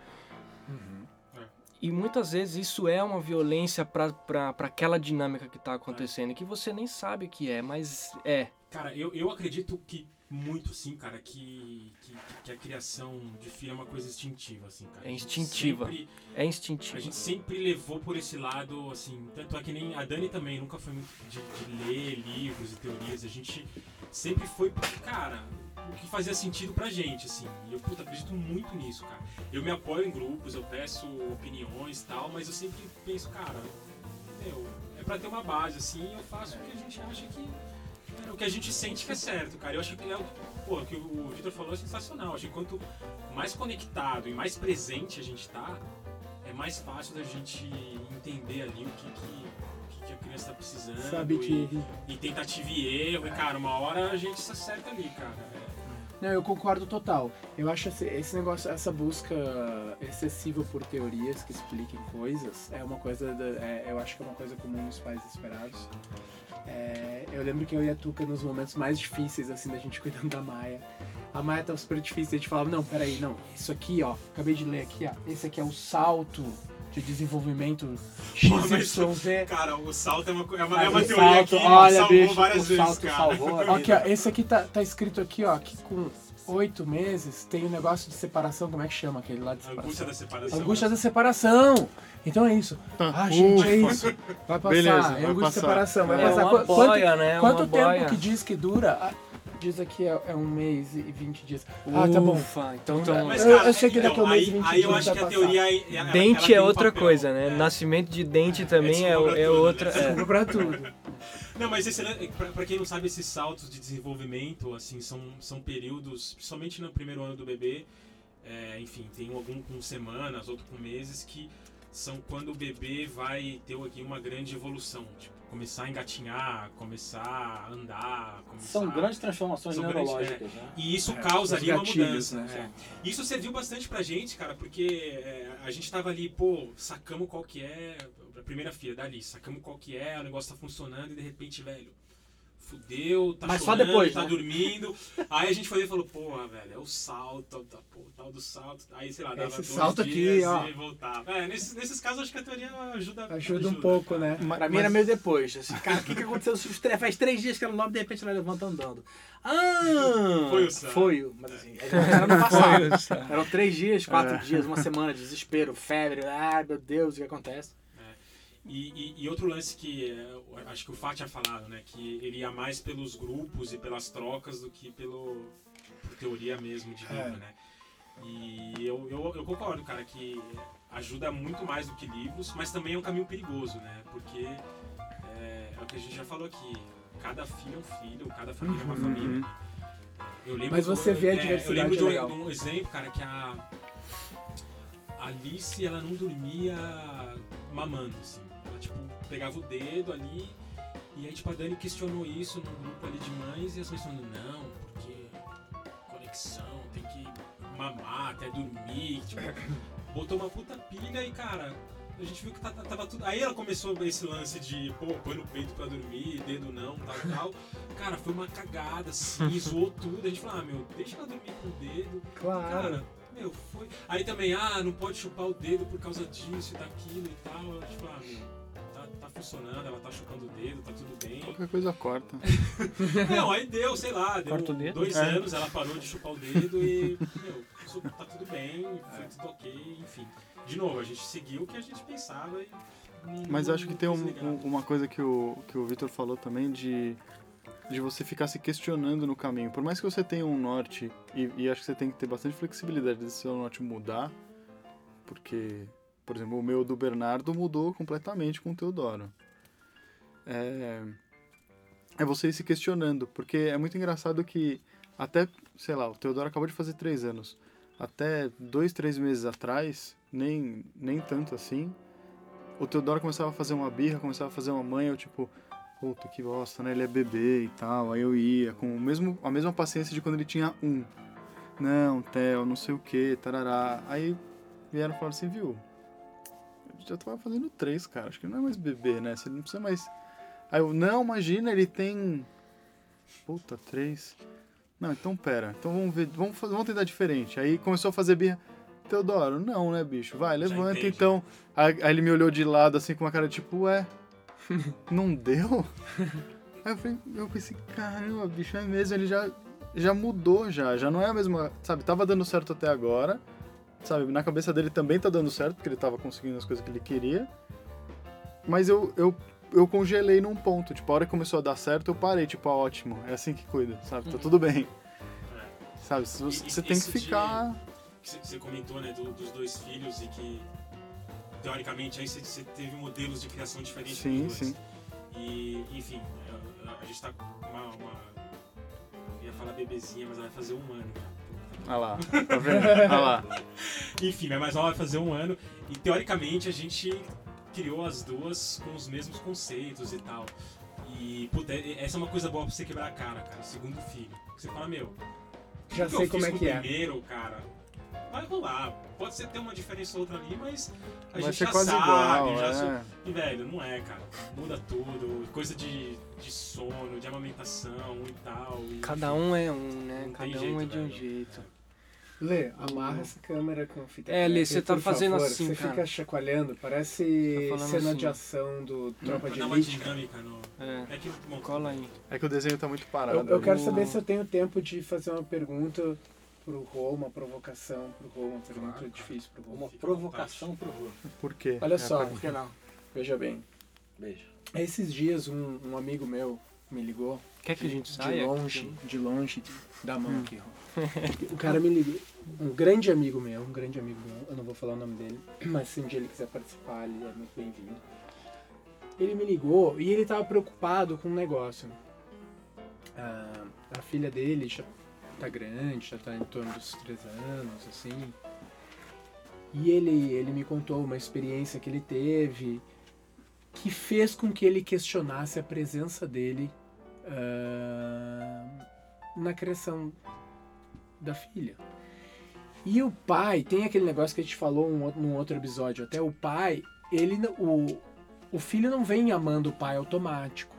D: E muitas vezes isso é uma violência para aquela dinâmica que está acontecendo, que você nem sabe o que é, mas é.
A: Cara, eu, eu acredito que muito sim, cara, que, que, que a criação de filho é uma coisa instintiva, assim, cara.
D: É
A: A
D: instintiva.
A: sempre-
D: É
A: a
D: instintivo.
A: gente sempre levou por esse lado, assim, tanto é que nem a Dani também nunca foi muito de, de ler livros e teorias. A gente sempre foi, cara, o que fazia sentido pra gente, assim. E eu, puta, acredito muito nisso, cara. Eu me apoio em grupos, eu peço opiniões e tal, mas eu sempre penso, cara, meu, é pra ter uma base, assim, eu faço o que a gente acha que. O que a gente sente que é certo, cara. Eu acho que é o, pô, o que o Vitor falou é sensacional. Eu acho que quanto mais conectado e mais presente a gente tá, é mais fácil da gente entender ali o que, que que a criança tá precisando.
B: Sabe
A: e,
B: que.
A: e tentativa e erro. E, cara, uma hora a gente se acerta ali, cara. É,
B: Não, eu concordo total. Eu acho esse, esse negócio, essa busca excessiva por teorias que expliquem coisas é uma coisa, da- é, eu acho que é uma coisa comum nos pais esperados. É, eu lembro que eu e a Tuca, nos momentos mais difíceis, assim, da gente [laughs] cuidando da Maia, a Maia tava super difícil, a gente falava, não, peraí, não, isso aqui, ó, acabei de ler aqui, ó, esse aqui é o salto de desenvolvimento XYZ.
A: Cara, o salto é uma, é uma, é uma
B: o
A: teoria
B: salto,
A: que
B: olha,
A: salvou
B: bicho,
A: várias
B: o
A: vezes,
B: salto
A: cara.
B: salvou. [laughs] Aqui, ó, esse aqui tá, tá escrito aqui, ó, que com oito meses tem um negócio de separação, como é que chama aquele lá de
A: A angústia
B: separação?
A: da separação.
B: Angústia da separação. Então é isso. Ah, gente, é isso. Vai passar.
E: Beleza,
B: é angústia de
E: passar.
B: separação. Vai
D: É
B: passar.
D: uma
B: Qu-
D: boia, né?
B: Quanto,
D: Uma
B: quanto tempo
D: boia.
B: que diz que dura? Diz aqui é, é um mês e 20 dias. Ah, tá bom.
D: Ufa, então,
B: Então,
D: então
A: Mas,
B: Eu-
A: cara,
B: eu sei que daqui a um mês e
A: aí,
B: 20
A: aí eu
B: dias
A: acho que a
B: passar.
A: teoria... é- ela- ela
D: Dente é
A: um
D: outra
A: papel,
D: coisa, né?
A: é.
D: Nascimento de dente também é, é
A: tudo,
D: outra.
A: né?
D: é.
B: Desculpa pra tudo.
A: Não, mas esse, pra, pra quem não sabe, esses saltos de desenvolvimento, assim, são, são períodos, principalmente no primeiro ano do bebê, é, enfim, tem algum com semanas, outro com meses, que são quando o bebê vai ter aqui uma grande evolução. Tipo, começar a engatinhar, começar a andar, começar...
C: São grandes transformações
A: São grandes,
C: neurológicas, né?
A: E isso
B: É,
A: causa ali uma
B: gatilhos,
A: mudança.
B: né?
A: é. Isso serviu bastante pra gente, cara, porque é, a gente tava ali, pô, sacamos qual que é, a primeira filha dali, sacamos qual que é, o negócio tá funcionando e de repente, velho, fudeu, tá
C: Mas só
A: chorando,
C: depois,
A: tá
C: né?
A: dormindo. Aí a gente foi e falou, porra, velho, é o salto, tá, pô, tal do salto. Aí, sei lá, dava
B: Esse
A: dois
B: salto aqui, ó.
A: e voltava. É, nesses, nesses casos acho que a teoria ajuda.
B: Ajuda um pouco, né?
E: Ma-
C: Pra mim era meio depois. Assim, cara, o que, que aconteceu? Faz três dias que ela nova, de repente ela levanta andando. Ah!
A: Foi o Sam. [laughs]
C: Foi, o- mas assim, era no passado. Eram três dias, quatro dias, uma semana de desespero, febre. Ai, meu Deus, o que acontece?
A: E, e- e outro lance que é, acho que o Fá tinha falado, né? Que ele ia mais pelos grupos e pelas trocas do que pelo por teoria mesmo de livro,
B: É.
A: né? E eu, eu, eu concordo, cara, que ajuda muito mais do que livros, mas também é um caminho perigoso, né? Porque é, é o que a gente já falou aqui. Cada filho é um filho, cada família é uma família. Eu lembro
B: Mas você vê a
A: é, Eu
B: diversidade,
A: lembro de
B: é
A: um, um exemplo, cara, que a a Alice, ela não dormia mamando, assim. Tipo, pegava o dedo ali e aí, tipo, a Dani questionou isso num grupo ali de mães e as mães falando, não, porque conexão, tem que mamar até dormir, tipo, [coughs] botou uma puta pilha e, cara, a gente viu que tá- tá- tava tudo. Aí ela começou esse lance de, pô, põe no peito pra dormir, dedo não, tal, tal. Cara, foi uma cagada, assim, [laughs] zoou tudo. A gente falou, ah, meu, deixa ela dormir com o dedo.
B: Claro.
A: Cara, meu, foi. Aí também, ah, não pode chupar o dedo por causa disso e daquilo e tal. A gente falou, ah, meu, tá, funcionando, ela tá chupando o dedo, tá tudo bem.
E: Qualquer coisa corta. [laughs]
A: Não, aí deu, sei lá, deu
D: Corta o dedo?
A: dois
E: É.
A: anos, ela parou de chupar o dedo e, meu, isso tá tudo bem, foi tudo ok, enfim. De novo, a gente seguiu o que a gente pensava e
E: Mas
A: não-
E: acho que
A: não
E: tem um-
A: quis ligar.
E: um- uma coisa que o, que o Victor falou também de, de você ficar se questionando no caminho. Por mais que você tenha um norte, e, e acho que você tem que ter bastante flexibilidade de seu norte mudar, porque, por exemplo, o meu do Bernardo mudou completamente com o Teodoro. É, é você se questionando, porque é muito engraçado que até, sei lá, o Teodoro acabou de fazer três anos. Até dois, três meses atrás, nem, nem tanto assim, o Teodoro começava a fazer uma birra, começava a fazer uma mãe, eu tipo, puta que bosta, né? Ele é bebê e tal. Aí eu ia com o mesmo, a mesma paciência de quando ele tinha um. Não, Theo, não sei o que, tarará. Aí vieram falar assim, viu? Já tava fazendo três, cara. Acho que não é mais bebê, né? Você não precisa mais. Aí eu, não, imagina, ele tem. Puta, três. Não, então pera. Então vamos ver, vamos, fazer, vamos tentar diferente. Aí começou a fazer birra. Teodoro, não, né, bicho? Vai, levanta então. Aí, aí ele me olhou de lado, assim, com uma cara tipo, ué, [laughs] não deu? Aí eu falei, eu pensei, caramba, bicho, é mesmo, ele já, já mudou já, já não é a mesma, sabe, tava dando certo até agora, sabe, na cabeça dele também tá dando certo, porque ele tava conseguindo as coisas que ele queria, mas eu, eu, eu congelei num ponto, tipo, a hora que começou a dar certo, eu parei, tipo, ah, ótimo, é assim que cuida, sabe, tá tudo bem, sabe, você, tem que
A: de-
E: ficar...
A: que você- comentou, né, do- dos dois filhos e que teoricamente aí você, teve modelos de criação diferentes
E: Sim,
A: dos dois.
E: sim.
A: E, enfim, a, a- a gente tá com uma, uma- Eu ia falar bebezinha, mas ela vai fazer um ano. já.
E: Olha lá, [laughs] tá vendo? Olha lá.
A: Enfim, mas mais nova vai fazer um ano. E teoricamente a gente criou as duas com os mesmos conceitos e tal. E, puta, e- essa é uma coisa boa pra você quebrar a cara, cara. Segundo filho. Você fala, meu.
B: Já
A: que
B: sei como é que
A: o
B: é.
A: primeiro, cara. Vai rolar. Pode ser ter uma diferença ou outra ali, mas a
E: Vai
A: gente
E: ser
A: já
E: quase
A: sabe.
E: igual,
A: já
E: é.
A: E, velho, não é, cara. Muda tudo. Coisa de, de sono, de amamentação e tal. e-
D: Cada um é um, né? Cada um é
A: jeito,
D: de um
A: velho.
D: jeito.
B: Lê, amarra essa câmera com fita
D: É, Lê, você tá fazendo
B: favor.
D: assim,
B: Você
D: cara.
B: fica chacoalhando, parece
D: Tá
B: cena
D: assim.
B: de ação do Tropa
A: Pra
B: de Elite.
A: dinâmica no.
D: É.
A: É que, bom,
D: Cola aí.
E: É que o desenho tá muito parado.
B: Eu, eu quero
D: O-
B: saber se eu tenho tempo de fazer uma pergunta pro Rô, uma provocação pro Rô, uma pergunta
C: Claro.
B: difícil pro Rô.
C: Uma provocação pro Rô.
E: Por quê?
B: Olha
E: É,
B: só,
C: Por que não?
B: veja bem.
C: Beijo.
B: Esses dias um, um amigo meu me ligou
D: Quer que a gente
B: de
D: saia?
B: longe, de longe, da mão
D: Hum.
B: aqui. O cara me ligou, um grande amigo meu, um grande amigo meu, eu não vou falar o nome dele, mas se um dia ele quiser participar, ele é muito bem-vindo. Ele me ligou e ele tava preocupado com um negócio. Ah, a filha dele já tá grande, já tá em torno dos três anos, assim. E ele, ele me contou uma experiência que ele teve que fez com que ele questionasse a presença dele ah, na criação da filha. E o pai, tem aquele negócio que a gente falou um num outro episódio, até o pai, ele não- o, o filho não vem amando o pai automático.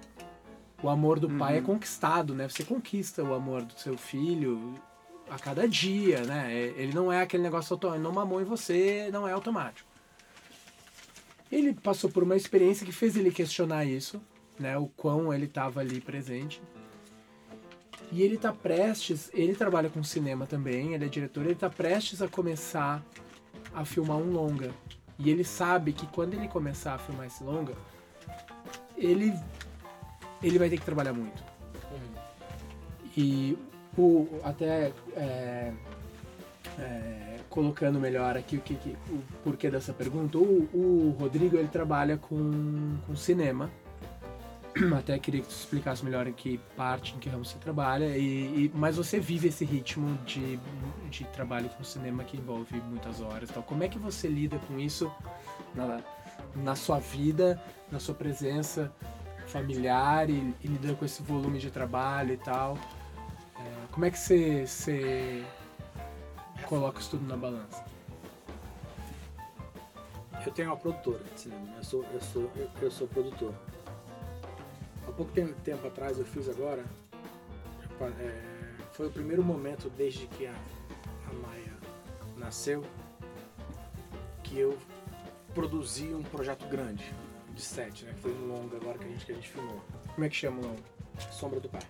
B: O amor do pai é
E: Uhum.
B: conquistado, né? Você conquista o amor do seu filho a cada dia, né? É- Ele não é aquele negócio automático, não mamou em você, não é automático. Ele passou por uma experiência que fez ele questionar isso, né? O quão ele estava ali presente. E ele tá prestes, ele trabalha com cinema também, ele é diretor, ele tá prestes a começar a filmar um longa. E ele sabe que quando ele começar a filmar esse longa, ele ele vai ter que trabalhar muito. E o até é, é, colocando melhor aqui o que- o porquê dessa pergunta, o, o Rodrigo ele trabalha com, com cinema. Até queria que tu explicasse melhor em que parte, em que ramo você trabalha, e, e- mas você vive esse ritmo de, de trabalho com cinema que envolve muitas horas. e Tal. Como é que você lida com isso na, na sua vida, na sua presença familiar e, e lidando com esse volume de trabalho e tal? É, como é que você, você coloca isso tudo na balança?
C: Eu tenho uma produtora de cinema, eu sou, eu sou, eu, eu sou produtor. Há pouco tempo, atrás eu fiz agora, é, foi o primeiro momento desde que a, a Maia nasceu que eu produzi um projeto grande de sete, né? Que foi um longa agora que a gente, que a gente filmou.
B: Como é que chama o nome?
C: Sombra do Pai.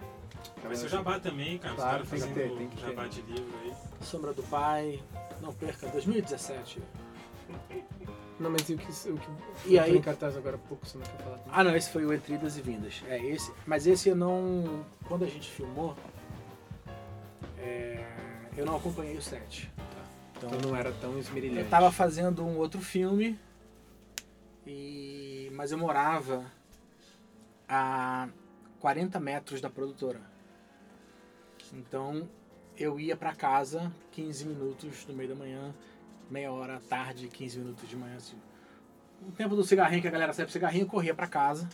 A: Vai ser o jabá também, cara. Os
B: Claro,
A: caras
B: tem que
A: fazendo
B: tem que ter.
A: jabá de livro aí.
C: Sombra do Pai, não perca, 2017.
B: Não, mas e o que, o que
C: E aí-
B: em cartaz agora há pouco, você não quer falar?
C: Ah, não, esse foi o Entre Idas e Vindas. É esse, mas esse eu não. Quando a gente filmou, é, eu não acompanhei o set. Então,
B: Então não era tão esmerilhante.
C: eu tava fazendo um outro filme, e mas eu morava a 40 metros da produtora. Então eu ia pra casa 15 minutos no meio da manhã, meia hora tarde, 15 minutos de manhã. Assim. O tempo do cigarrinho, que a galera saia pro cigarrinho, eu corria pra casa,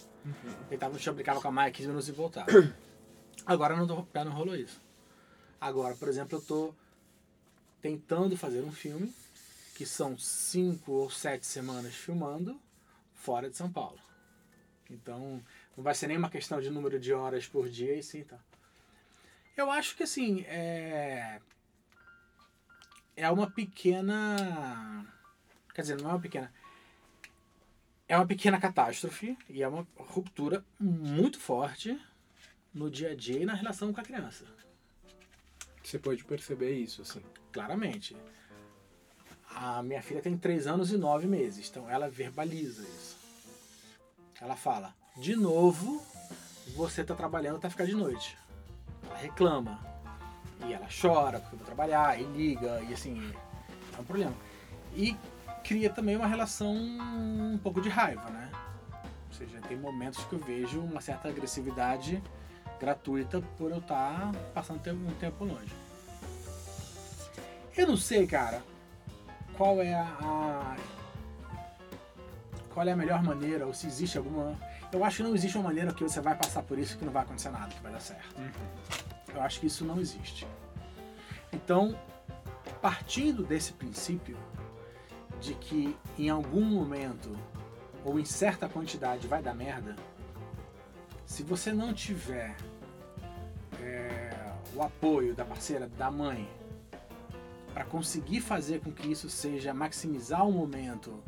C: deitava no chão, brincava com a Maia 15 minutos e voltava. [coughs] Agora não, tô- não rolou isso. Agora, por exemplo, eu tô tentando fazer um filme que são cinco ou sete semanas filmando fora de São Paulo. Então, não vai ser nem uma questão de número de horas por dia e sim, tá. Eu acho que assim, é é uma pequena, quer dizer, não é uma pequena, é uma pequena catástrofe e é uma ruptura muito forte no dia a dia e na relação com a criança.
B: Você pode perceber isso, assim.
C: Claramente. A minha filha tem 3 anos e 9 meses, então ela verbaliza isso. Ela fala: De novo, você tá trabalhando até ficar de noite. Ela reclama. E ela chora porque eu vou trabalhar, e liga, e assim, é um problema. E cria também uma relação um pouco de raiva, né? Ou seja, tem momentos que eu vejo uma certa agressividade gratuita por eu estar passando tempo- um tempo longe. Eu não sei, cara, qual é a, qual é a melhor maneira ou se existe alguma. Eu acho que não existe uma maneira que você vai passar por isso que não vai acontecer nada, que vai dar certo. Eu acho que isso não existe. Então, partindo desse princípio de que em algum momento ou em certa quantidade vai dar merda, se você não tiver é, o apoio da parceira, da mãe, para conseguir fazer com que isso seja maximizar o momento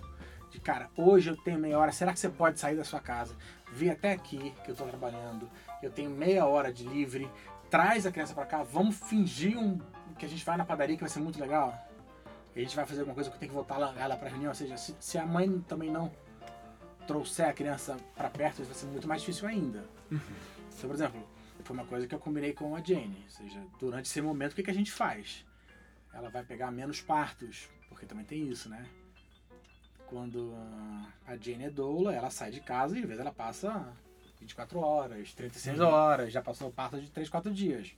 C: de cara, hoje eu tenho meia hora, será que você pode sair da sua casa, vir até aqui que eu tô trabalhando, eu tenho meia hora de livre, traz a criança para cá, vamos fingir um, que a gente vai na padaria que vai ser muito legal. E a gente vai fazer alguma coisa que tenho que voltar lá, ela para reunião, ou seja, se, se a mãe também não trouxer a criança para perto, isso vai ser muito mais difícil ainda. Então, por exemplo, foi uma coisa que eu combinei com a Jane, ou seja, durante esse momento o que, que a gente faz? Ela vai pegar menos partos, porque também tem isso, né? Quando a Jane é doula, ela sai de casa e às vezes ela passa 24 horas, 36 horas, já passou o parto de 3, 4 dias.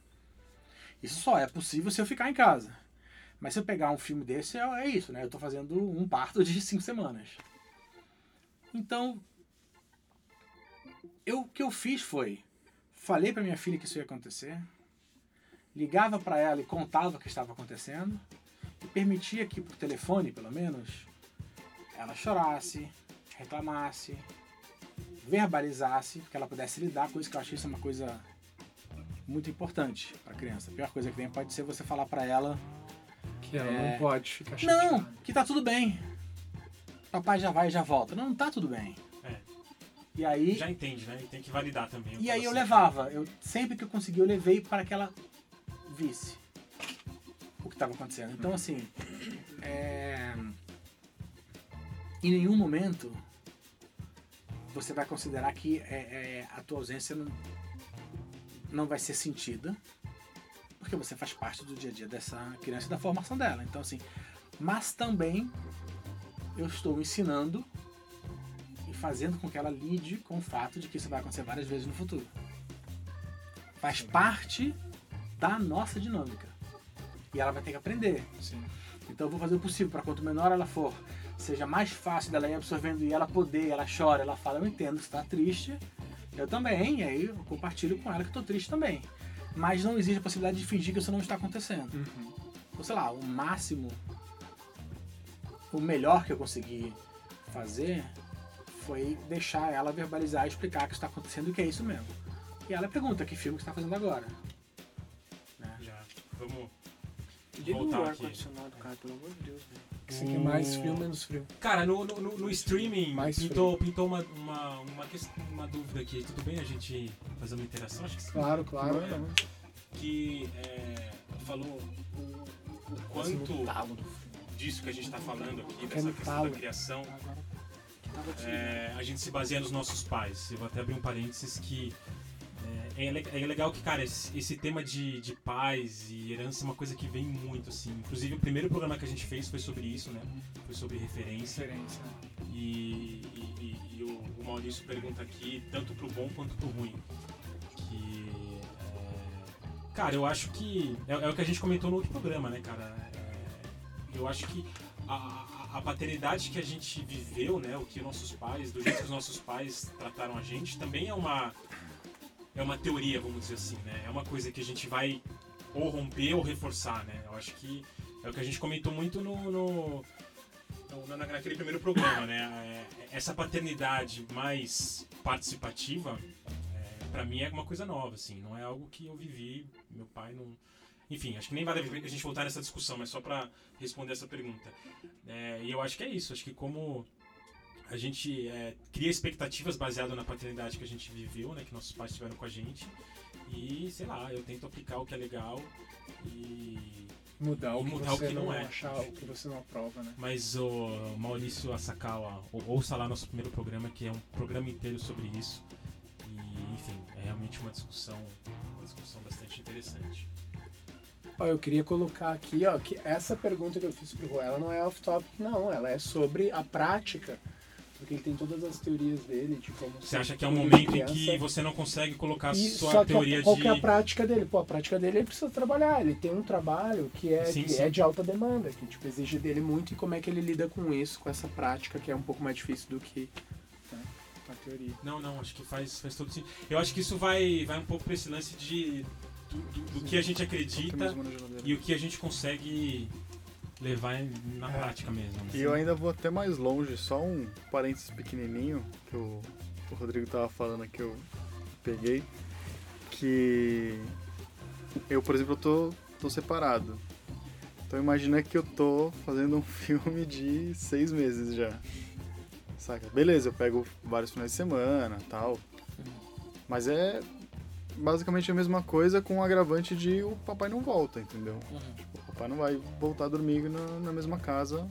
C: Isso só é possível se eu ficar em casa. Mas se eu pegar um filme desse, é, é isso, né? Eu tô fazendo um parto de 5 semanas. Então, eu, o que eu fiz foi, falei pra minha filha que isso ia acontecer, ligava pra ela e contava o que estava acontecendo, e permitia que por telefone, pelo menos, ela chorasse, reclamasse, verbalizasse, que ela pudesse lidar com isso, que eu acho que isso é uma coisa muito importante para criança. A pior coisa que tem pode ser você falar para ela
B: Que ela
C: É.
B: não pode ficar chateada.
C: não, que tá tudo bem. Papai já vai e já volta. Não, não tá tudo bem.
A: É.
C: E aí,
A: Já entende, né? E tem que validar também.
C: e aí eu levava. Eu, sempre que eu consegui, eu levei para que ela visse o que estava acontecendo. Então, assim, é, em nenhum momento você vai considerar que é, é, a tua ausência não, não vai ser sentida, porque você faz parte do dia a dia dessa criança e da formação dela. Então, assim, mas também eu estou ensinando e fazendo com que ela lide com o fato de que isso vai acontecer várias vezes no futuro. Faz parte da nossa dinâmica. E ela vai ter que aprender. Então eu vou fazer o possível para quanto menor ela for, seja mais fácil dela ir absorvendo e ela poder, ela chora, ela fala, eu entendo que está triste, eu também, e aí eu compartilho com ela que estou triste também. Mas não existe a possibilidade de fingir que isso não está acontecendo. Então, sei lá, o máximo, o melhor que eu consegui fazer foi deixar ela verbalizar e explicar o que está acontecendo e que é isso mesmo. E ela pergunta que filme que você está fazendo agora. Né?
A: Já. Vamos.
D: Liga o ar-condicionado, cara, pelo amor de Deus, velho.
B: Você quer mais frio, menos frio.
A: Cara, no, no, no- no streaming
B: Mais
A: pintou, pintou uma, uma, uma, uma dúvida aqui. Tudo bem a gente fazer uma interação? Acho que sim.
B: Claro, claro.
A: Que é, falou o, o quanto. disso que a gente está falando aqui, dessa questão
B: talo.
A: da criação, é, a gente se baseia nos nossos pais. Eu vou até abrir um parênteses que é, é le- legal que, cara, esse, esse tema de, de pais e herança é uma coisa que vem muito, assim. Inclusive, o primeiro programa que a gente fez foi sobre isso, né? Foi sobre referência.
C: Diferença.
A: E, e- e- e o, o Maurício pergunta aqui, tanto pro bom quanto pro ruim. Que. é, cara, eu acho que. É, é o que a gente comentou no outro programa, né, cara? É, eu acho que a, a- a paternidade que a gente viveu, né? O que nossos pais, do jeito que os nossos pais trataram a gente, também é uma. É uma teoria, vamos dizer assim, né? É uma coisa que a gente vai ou romper ou reforçar, né? Eu acho que é o que a gente comentou muito no- no, no, na- naquele primeiro programa, né? É, Essa paternidade mais participativa, é, para mim é uma coisa nova, assim. Não é algo que eu vivi. Meu pai não. Enfim, acho que nem vale a gente voltar nessa discussão, mas só para responder essa pergunta. É, e eu acho que é isso. Acho que como a gente é, cria expectativas baseadas na paternidade que a gente viveu, né? Que nossos pais tiveram com a gente. E, sei lá, eu tento aplicar o que é legal e
B: Mudar o que
A: mudar o que
B: não,
A: não é.
B: achar, o que você não aprova, né?
A: Mas o Maurício Asakawa, ou- ouça lá nosso primeiro programa, que é um programa inteiro sobre isso. E, enfim, é realmente uma discussão, uma discussão bastante interessante.
B: Ó, eu queria colocar aqui, ó, que essa pergunta que eu fiz pro Rô, ela não é off-topic, não. Ela é sobre a prática. Porque ele tem todas as teorias dele de como...
A: Você acha que é um momento em que você não consegue colocar a
B: E
A: sua
B: só que
A: teoria
B: qual
A: de.
B: que é a prática dele? Pô, a prática dele ele precisa trabalhar. Ele tem um trabalho que é,
A: Sim,
B: que
A: sim.
B: é de alta demanda, que tipo, exige dele muito e como é que ele lida com isso, com essa prática que é um pouco mais difícil do que né, a teoria.
A: Não, não, acho que faz, faz todo sentido. Eu acho que isso vai, vai um pouco pra esse lance de. do, do- do que a gente acredita e o que a gente consegue levar na
B: É.
A: prática mesmo. né?
E: E eu ainda vou até mais longe, só um parênteses pequenininho que o, o Rodrigo tava falando que eu peguei, que eu, por exemplo, eu tô, tô separado. Então imagina que eu tô fazendo um [laughs] filme de seis meses já. Saca? Beleza, eu pego vários finais de semana tal. Mas é basicamente a mesma coisa com o agravante de o papai não volta, entendeu? O papai não vai voltar a dormir na, na mesma casa.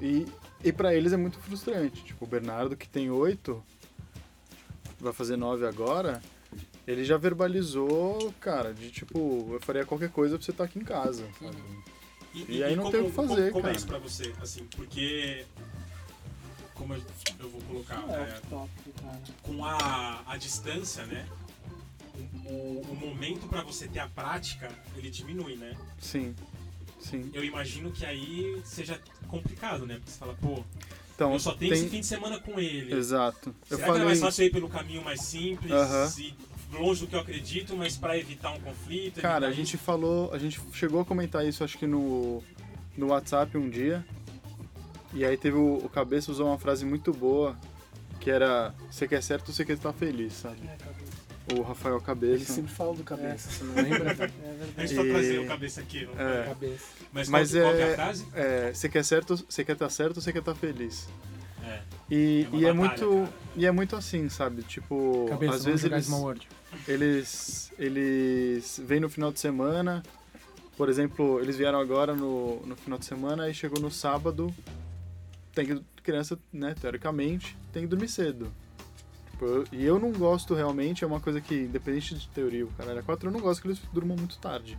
E: E, e para eles é muito frustrante. Tipo, o Bernardo, que tem oito, vai fazer nove agora, ele já verbalizou, cara, de tipo, eu faria qualquer coisa pra você estar aqui em casa. sabe? E aí não tem o que fazer,
A: como, como
E: cara.
A: é isso pra você? Assim, porque. Como eu, vou colocar.
C: É
A: é,
C: cara.
A: com a, a distância, né? O, o momento pra você ter a prática, ele diminui, né?
E: Sim, sim.
A: Eu imagino que aí seja complicado, né? Porque você fala, pô,
E: Então,
A: eu só tenho
E: tem...
A: esse fim de semana com ele.
E: Exato. Eu
A: Será que não é
E: falei...
A: mais fácil eu ir pelo caminho mais simples e longe do que eu acredito, mas pra evitar um conflito?
E: Cara, a gente falou, a gente chegou a comentar isso acho que no, no WhatsApp um dia. E aí teve o, o Cabeça usou uma frase muito boa, que era você quer certo ou você quer estar feliz, sabe?
C: É.
E: O Rafael
B: Ele
E: Cabeça.
B: sempre fala do cabeça, você não lembra? [laughs]
C: É verdade.
A: A gente vai
E: E-
A: trazer o cabeça aqui, não
E: É.
B: cabeça.
A: Mas,
E: Mas
A: qual, qual que é
E: é-
A: a frase?
E: É, você quer certo, você quer estar certo ou você quer estar feliz?
A: É.
E: E
A: É
E: e é
A: batalha,
E: muito
A: cara.
E: e é muito assim, sabe? Tipo,
B: Cabeça,
E: às vezes eles eles eles vêm no final de semana. Por exemplo, eles vieram agora no, no final de semana e chegou no sábado. Tem que criança, né, teoricamente, tem que dormir cedo. Tipo, eu- e eu não gosto realmente, é uma coisa que, independente de teoria, o caralho é 4, eu não gosto que eles durmam muito tarde.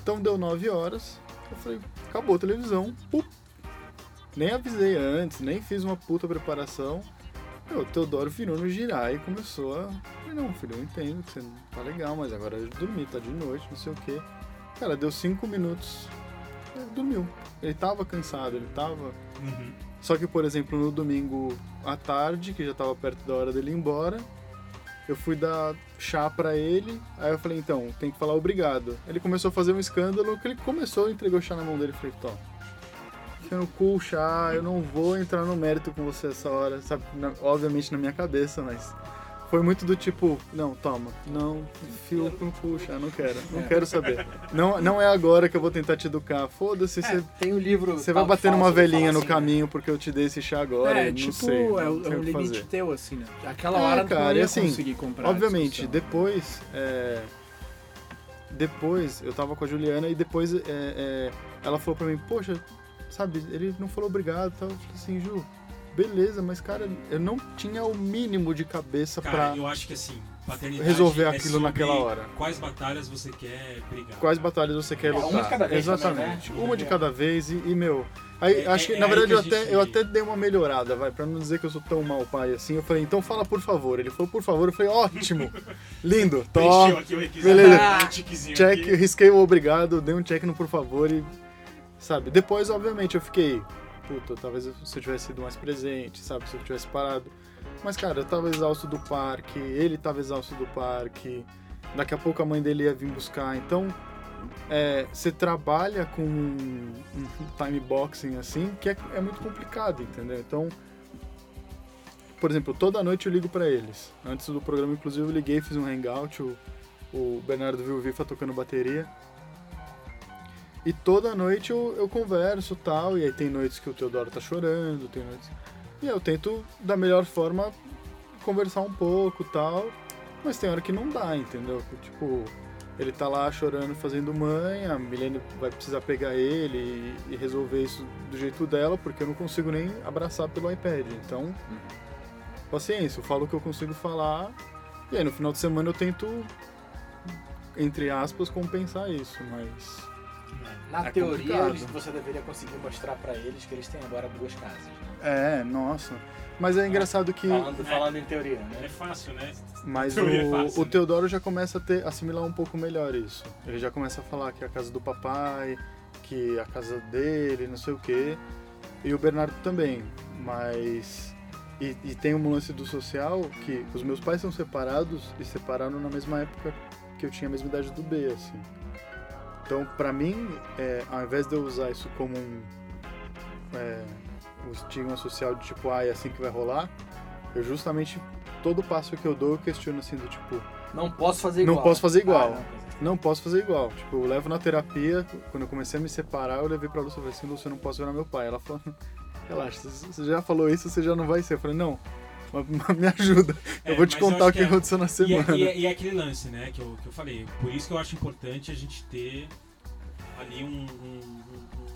E: Então deu 9 horas, eu falei, acabou a televisão, pup. Nem avisei antes, nem fiz uma puta preparação. Meu, o Teodoro virou no girar e começou a. Falei, não, filho, eu entendo que você não tá legal, mas agora eu dormi, tá de noite, não sei o quê. Cara, deu 5 minutos, ele dormiu. Ele tava cansado, ele tava.
A: Uhum.
E: Só que, por exemplo, no domingo à tarde, que já tava perto da hora dele ir embora, eu fui dar chá pra ele. Aí eu falei, então, tem que falar obrigado. Ele começou a fazer um escândalo, que ele começou, entregou o chá na mão dele. Eu falei, Tom, enfia no cu chá, eu não vou entrar no mérito com você essa hora, sabe? Obviamente na minha cabeça, mas foi muito do tipo, não, toma, não, fio o chá, não quero, não quero saber. Não, não é agora que eu vou tentar te educar, foda-se, você
B: Tem o livro.
E: você vai bater numa velhinha
B: fala
E: no
B: assim,
E: caminho porque eu te dei esse chá agora,
B: É,
E: não
B: tipo,
E: sei.
B: é, o- é um
E: que
B: limite
E: fazer.
B: teu, assim, né? Aquela
E: É,
B: hora
E: cara,
B: não ia
E: assim,
B: conseguir comprar.
E: Obviamente, depois, é, depois, eu tava com a Juliana e depois é, é, ela falou pra mim, poxa, sabe, ele não falou obrigado e tal. Eu falei assim, Ju, beleza, mas cara, eu não tinha o mínimo de cabeça pra
A: eu acho que assim, paternidade
E: resolver
A: é
E: aquilo
A: sobre
E: naquela hora.
A: Quais batalhas você quer brigar.
E: quais batalhas você quer
C: É, uma
E: lutar.
C: de cada vez
E: Exatamente.
C: também, né?
E: Uma de cada vez e, e, meu. Aí,
A: É-
E: acho que,
A: é
E: na
A: aí
E: verdade,
A: que
E: eu, até,
A: gente-
E: eu até dei uma melhorada, vai, pra não dizer que eu sou tão mau pai assim. Eu falei, então fala por favor. Ele falou, por favor. Eu falei, ótimo, [laughs] lindo, top,
A: aqui o requisito.
E: beleza.
A: Ah, tiquezinho
E: check,
A: aqui.
E: risquei o obrigado, dei um check no por favor e. Sabe? Depois, obviamente, eu fiquei. Puta, talvez se eu tivesse sido mais presente, sabe? Se eu tivesse parado. Mas, cara, eu tava exausto do parque, ele tava exausto do parque. Daqui a pouco a mãe dele ia vir buscar. Então, é, você trabalha com um time boxing assim, que é, é muito complicado, entendeu? Então, por exemplo, toda noite eu ligo pra eles. Antes do programa, inclusive, eu liguei, fiz um hangout, o, o Bernardo viu o Vifa tocando bateria. E toda noite eu, eu converso tal, e aí tem noites que o Teodoro tá chorando, tem noites. E eu tento, da melhor forma, conversar um pouco tal, mas tem hora que não dá, entendeu? Tipo, ele tá lá chorando, fazendo mãe, a Milene vai precisar pegar ele e, e resolver isso do jeito dela, porque eu não consigo nem abraçar pelo iPad. Então, paciência, eu falo o que eu consigo falar, e aí no final de semana eu tento, entre aspas, compensar isso, mas.
C: Na
E: É
C: teoria, eles- você deveria conseguir mostrar pra eles que eles têm agora duas casas. Né?
E: É, nossa. Mas é engraçado que.
C: Falando, falando em teoria,
A: É
C: né?
A: fácil, né?
E: Mas
A: é
E: o,
A: fácil,
E: o
A: né?
E: Teodoro já começa a ter, assimilar um pouco melhor isso. Ele já começa a falar que é a casa do papai, que é a casa dele, não sei o quê. E o Bernardo também. Mas. E, e tem um lance do social que os meus pais são separados e separaram na mesma época que eu tinha a mesma idade do B, assim. Então, pra mim, é, ao invés de eu usar isso como um, é, um estigma social de tipo, ah, é assim que vai rolar, eu justamente todo passo que eu dou eu questiono assim do tipo,
C: Não posso fazer
E: Não
C: igual.
E: posso fazer igual.
C: Ah, não,
E: não posso fazer igual. Tipo, eu levo na terapia, quando eu comecei a me separar, eu levei pra Lúcia e falei assim, Lúcia, eu não posso virar meu pai. Ela falou, [laughs] relaxa, você já falou isso, você já não vai ser. Eu falei, não, [laughs] me ajuda.
A: É,
E: eu vou te contar o que
A: que é-
E: aconteceu na
A: E é,
E: semana.
A: e é- e é aquele lance, né, que eu, que eu falei. Por isso que eu acho importante a gente ter ali um, um- um-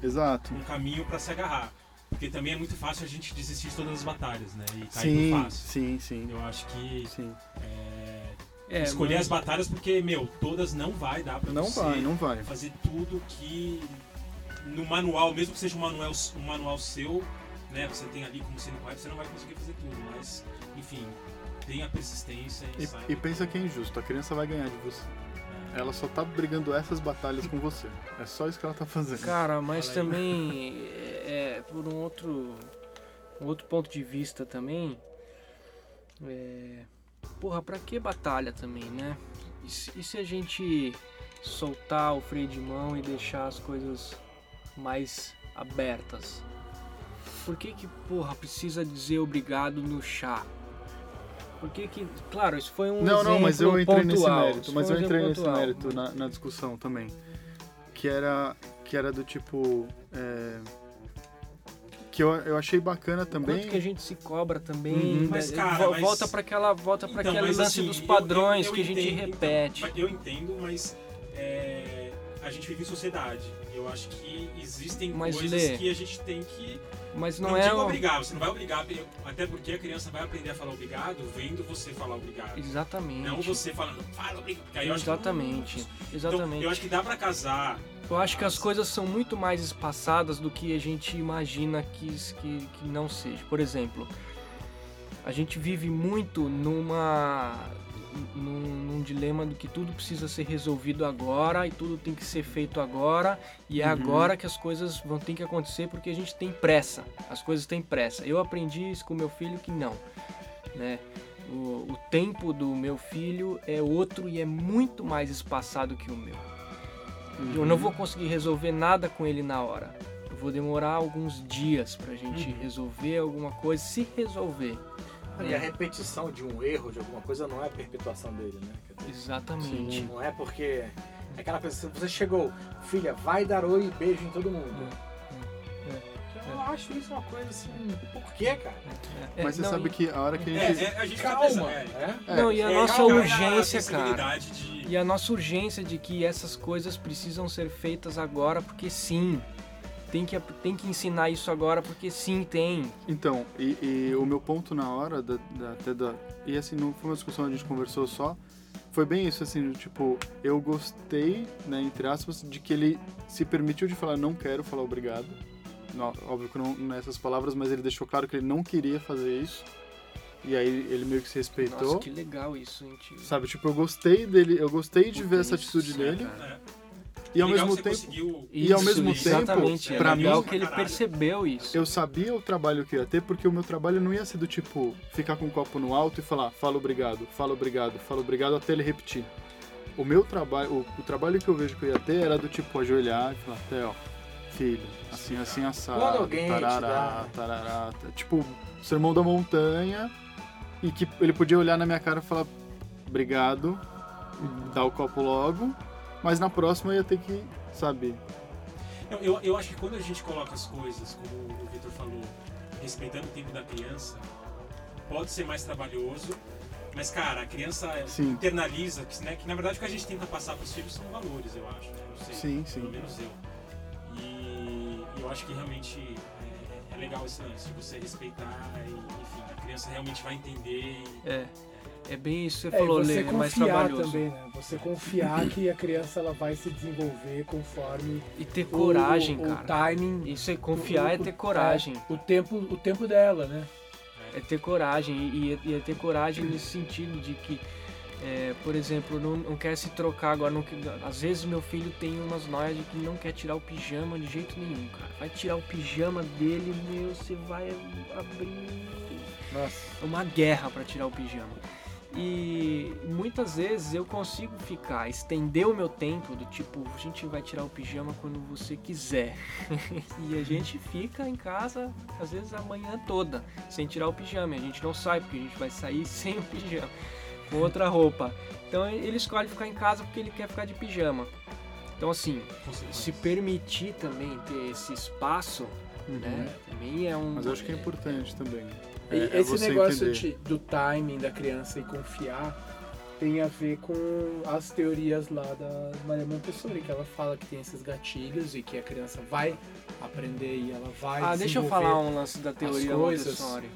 E: Exato.
A: um caminho pra se agarrar. Porque também é muito fácil a gente desistir de todas as batalhas, né? E cair
E: Sim,
A: fácil.
E: sim, sim,
A: Eu acho que
E: sim.
A: é,
D: É,
A: escolher
D: mas-
A: as batalhas porque, meu, todas não vai dar pra
E: Não
A: você
E: vai, não vai.
A: fazer tudo que no manual, mesmo que seja um manual, um manual seu, né, você tem ali como sendo pai, você não vai conseguir fazer tudo, mas enfim, tenha persistência e,
E: E, e pensa que é injusto, a criança vai ganhar de você. Ela só tá brigando essas batalhas com você. É só isso que ela tá fazendo.
D: Cara, mas também, é, por um outro, um outro ponto de vista também, é, porra, pra que batalha também, né? E se, e se a gente soltar o freio de mão e deixar as coisas mais abertas? Por que que, porra, precisa dizer obrigado no chá? Por que que, claro, isso foi um
E: Não, não, mas eu entrei nesse
D: pontual,
E: mérito.
D: isso
E: Mas
D: foi
E: eu
D: um
E: entrei
D: exemplo
E: nesse
D: pontual.
E: mérito na, na discussão também. Que era, que era do tipo. é, que eu, eu achei bacana também.
D: Quanto que a gente se cobra também,
E: Uhum.
D: né?
A: Mas, cara, mas-
D: volta para aquela, volta para
A: Então,
D: aquele lance
A: assim,
D: dos
A: eu-
D: padrões
A: eu- eu
D: que a gente
A: entendo,
D: repete.
A: então, eu entendo, mas é, a gente vive em sociedade. Eu acho que existem
D: Mas,
A: coisas
D: Lê,
A: que a gente tem que.
D: Mas
A: Não,
D: não, é
A: digo
D: um-
A: obrigar, você não vai obrigar, até porque a criança vai aprender a falar obrigado vendo você falar obrigado.
D: exatamente.
A: Não você falando, fala obrigado. acho que-
D: Exatamente.
A: Então,
D: Exatamente.
A: eu acho que dá pra casar.
D: Eu acho que as coisas são muito mais espaçadas do que a gente imagina que, que, que não seja. Por exemplo, a gente vive muito numa num, num dilema do que tudo precisa ser resolvido agora e tudo tem que ser feito agora e é
E: Uhum.
D: agora que as coisas vão ter que acontecer porque a gente tem pressa. As coisas têm pressa. Eu aprendi isso com meu filho que não, né? O, o tempo do meu filho é outro e é muito mais espaçado que o meu. Eu
E: Uhum.
D: não vou conseguir resolver nada com ele na hora. Eu vou demorar alguns dias pra gente
A: Uhum.
D: resolver alguma coisa, se resolver.
C: E a repetição de um erro, de alguma coisa, não é a perpetuação dele, né? Dizer,
D: Exatamente.
C: Não é porque. É aquela coisa, se você chegou, filha, vai dar oi e beijo em todo mundo. Eu acho isso uma coisa assim. Por quê, cara?
D: É,
E: Mas você
D: não,
E: sabe
D: e-
E: que a hora que a
A: É,
E: gente.
A: é, a gente
C: Calma!
A: é,
C: né?
E: É,
D: Não, e a
A: é,
D: nossa
A: calma, é a
D: urgência, cara.
A: de
D: E a nossa urgência de que essas coisas precisam ser feitas agora porque sim. Tem que, tem que ensinar isso agora porque sim, tem.
E: Então, e, e o meu ponto na hora, da, da, até da. E assim, não foi uma discussão, a gente conversou só. Foi bem isso, assim, tipo, eu gostei, né, entre aspas, de que ele se permitiu de falar não quero falar obrigado. Não, óbvio que não nessas palavras, mas ele deixou claro que ele não queria fazer isso. E aí ele meio que se respeitou.
D: Nossa, que legal isso, gente.
E: Sabe, tipo, eu gostei dele, eu gostei de ver essa atitude dele.
A: É.
E: E ao mesmo tempo,
A: conseguiu-
E: E ao mesmo
D: Isso,
E: tempo,
D: exatamente, é legal
E: mim-
D: que ele percebeu isso.
E: eu sabia o trabalho que eu ia ter, porque o meu trabalho não ia ser do tipo ficar com o copo no alto e falar fala obrigado, fala obrigado, fala obrigado até ele repetir. O meu trabalho, o, o trabalho que eu vejo que eu ia ter era do tipo ajoelhar e falar, Theo, filho, assim, assim, assado, tarará, tarará, tipo, sermão da montanha, e que ele podia olhar na minha cara e falar obrigado, e dar o copo logo, mas na próxima eu ia ter que, sabe,
A: Eu, eu, eu acho que quando a gente coloca as coisas, como o Victor falou, respeitando o tempo da criança, pode ser mais trabalhoso, mas, cara, a criança
E: Sim.
A: internaliza, que, né, que na verdade o que a gente tenta passar para os filhos são valores, eu acho. Né? Sei,
E: Sim, sim.
A: Pelo menos eu. E eu acho que realmente é, é legal esse lance de você respeitar e, enfim, a criança realmente vai entender. e-
D: É. É bem isso que você
B: É,
D: falou,
B: você
D: Lê, é mais trabalhoso.
B: também, né? Você confiar que a criança ela vai se desenvolver conforme
D: E ter coragem,
B: o,
D: cara.
B: o timing,
D: Isso é confiar, é
B: o-
D: ter
B: o-
D: coragem.
B: o tempo, o tempo dela, né?
D: É ter coragem. E, e é ter coragem nesse sentido de que, é, por exemplo, não, não quer se trocar agora. Não, às vezes meu filho tem umas noias de que não quer tirar o pijama de jeito nenhum, cara. Vai tirar o pijama dele, meu, você vai abrir
B: Nossa.
D: uma guerra para tirar o pijama. E muitas vezes eu consigo ficar, estender o meu tempo do tipo, a gente vai tirar o pijama quando você quiser. [laughs] e a gente fica em casa, às vezes a manhã toda, sem tirar o pijama. E a gente não sai, porque a gente vai sair [laughs] sem o pijama, com outra roupa. Então ele escolhe ficar em casa porque ele quer ficar de pijama. Então assim, se permitir também ter esse espaço, né? Também é um.
E: mas eu acho que é importante também.
B: E
E: É- é
B: esse negócio de- do timing da criança e confiar tem a ver com as teorias lá da Maria Montessori, que ela fala que tem esses gatilhos e que a criança vai aprender e ela vai
D: Ah, deixa eu falar um lance da teoria
B: coisas.
D: Montessori.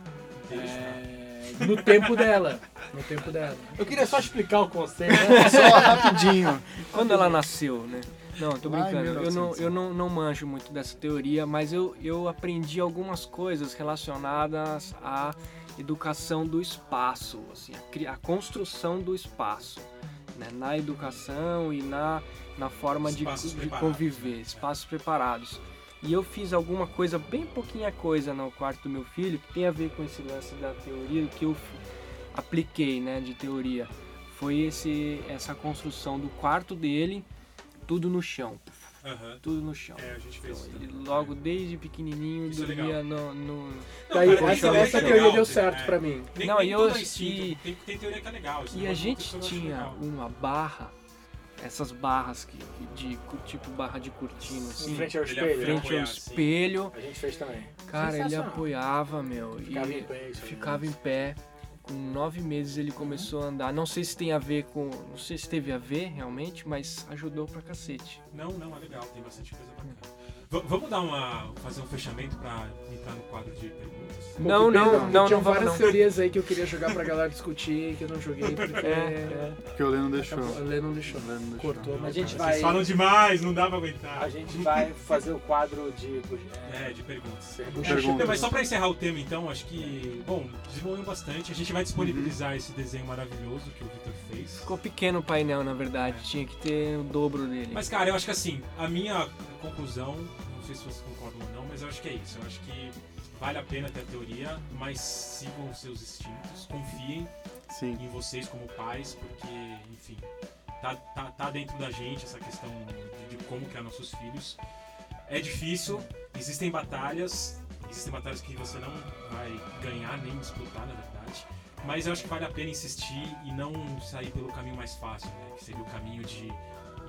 B: é, no tempo dela. No tempo dela.
C: Eu queria só explicar o conceito. [laughs]
E: Só rapidinho.
D: Quando ela nasceu, né? Não, tô brincando. Eu, não,
E: 1900.
D: eu não, não manjo muito dessa teoria, mas eu, eu aprendi algumas coisas relacionadas à educação do espaço, assim, a, a construção do espaço, né? na educação e na, na forma de, de conviver,
A: né?
D: espaços preparados. E eu fiz alguma coisa, bem pouquinha coisa no quarto do meu filho, que tem a ver com esse lance da teoria, que eu apliquei, né, de teoria. Foi esse, essa construção do quarto dele, tudo no chão,
A: Aham.
D: tudo no chão.
A: É, a gente fez isso.
D: Ele logo desde pequenininho
A: Isso é
D: dormia
A: legal.
D: no, no-
A: Não,
B: Daí,
A: cara,
B: essa,
A: isso é
B: essa
A: legal,
B: teoria deu
A: é.
B: certo pra mim.
A: Nem,
D: Não, e eu-
A: é
D: e-
A: Tem, tem teoria que é legal.
D: E a
A: negócio
D: gente tinha
A: legal.
D: uma barra, essas barras que, que de tipo barra de cortina assim,
B: Em frente ao espelho.
A: é
B: né?
D: frente ao
A: apoiar,
D: espelho.
B: A gente fez também.
D: Cara, ele apoiava, meu,
B: Ficava
D: e
B: em pé. isso aí.
D: ficava em pé. Com nove meses ele começou a andar. Não sei se tem a ver com. Não sei se teve a ver realmente, mas ajudou pra cacete.
A: Não, não, é legal, tem bastante coisa bacana. V- vamos dar uma. fazer um fechamento pra entrar no quadro de perguntas?
D: Não,
B: que
D: não, não,
B: Tinha
D: não vamos
B: várias
D: não.
B: teorias aí que eu queria jogar pra galera discutir, que eu não joguei porque
D: É,
E: Porque o Lê não deixou.
B: a Lê não deixou.
E: O Lê não deixou.
B: Cortou, mas
C: A gente
A: Vocês
C: vai,
A: falam demais, não dá pra aguentar.
C: a gente vai fazer o quadro de.
A: É, de perguntas.
E: Pergunta.
A: É, mas só pra encerrar o tema, então, acho que, bom, desenvolveu bastante. A gente vai disponibilizar esse desenho maravilhoso que o Victor fez.
D: ficou pequeno o painel, na verdade. Tinha que ter o dobro dele.
A: Mas, cara, eu acho que assim, a minha conclusão, não sei se vocês concordam ou não, mas eu acho que é isso. Eu acho que vale a pena ter a teoria, mas sigam os seus instintos, confiem
E: Sim.
A: em vocês como pais, porque, enfim, tá, tá, tá dentro da gente essa questão de, de como criar nossos filhos. É difícil, existem batalhas, existem batalhas que você não vai ganhar nem disputar, na verdade. Mas eu acho que vale a pena insistir e não sair pelo caminho mais fácil, né? Que seria o caminho de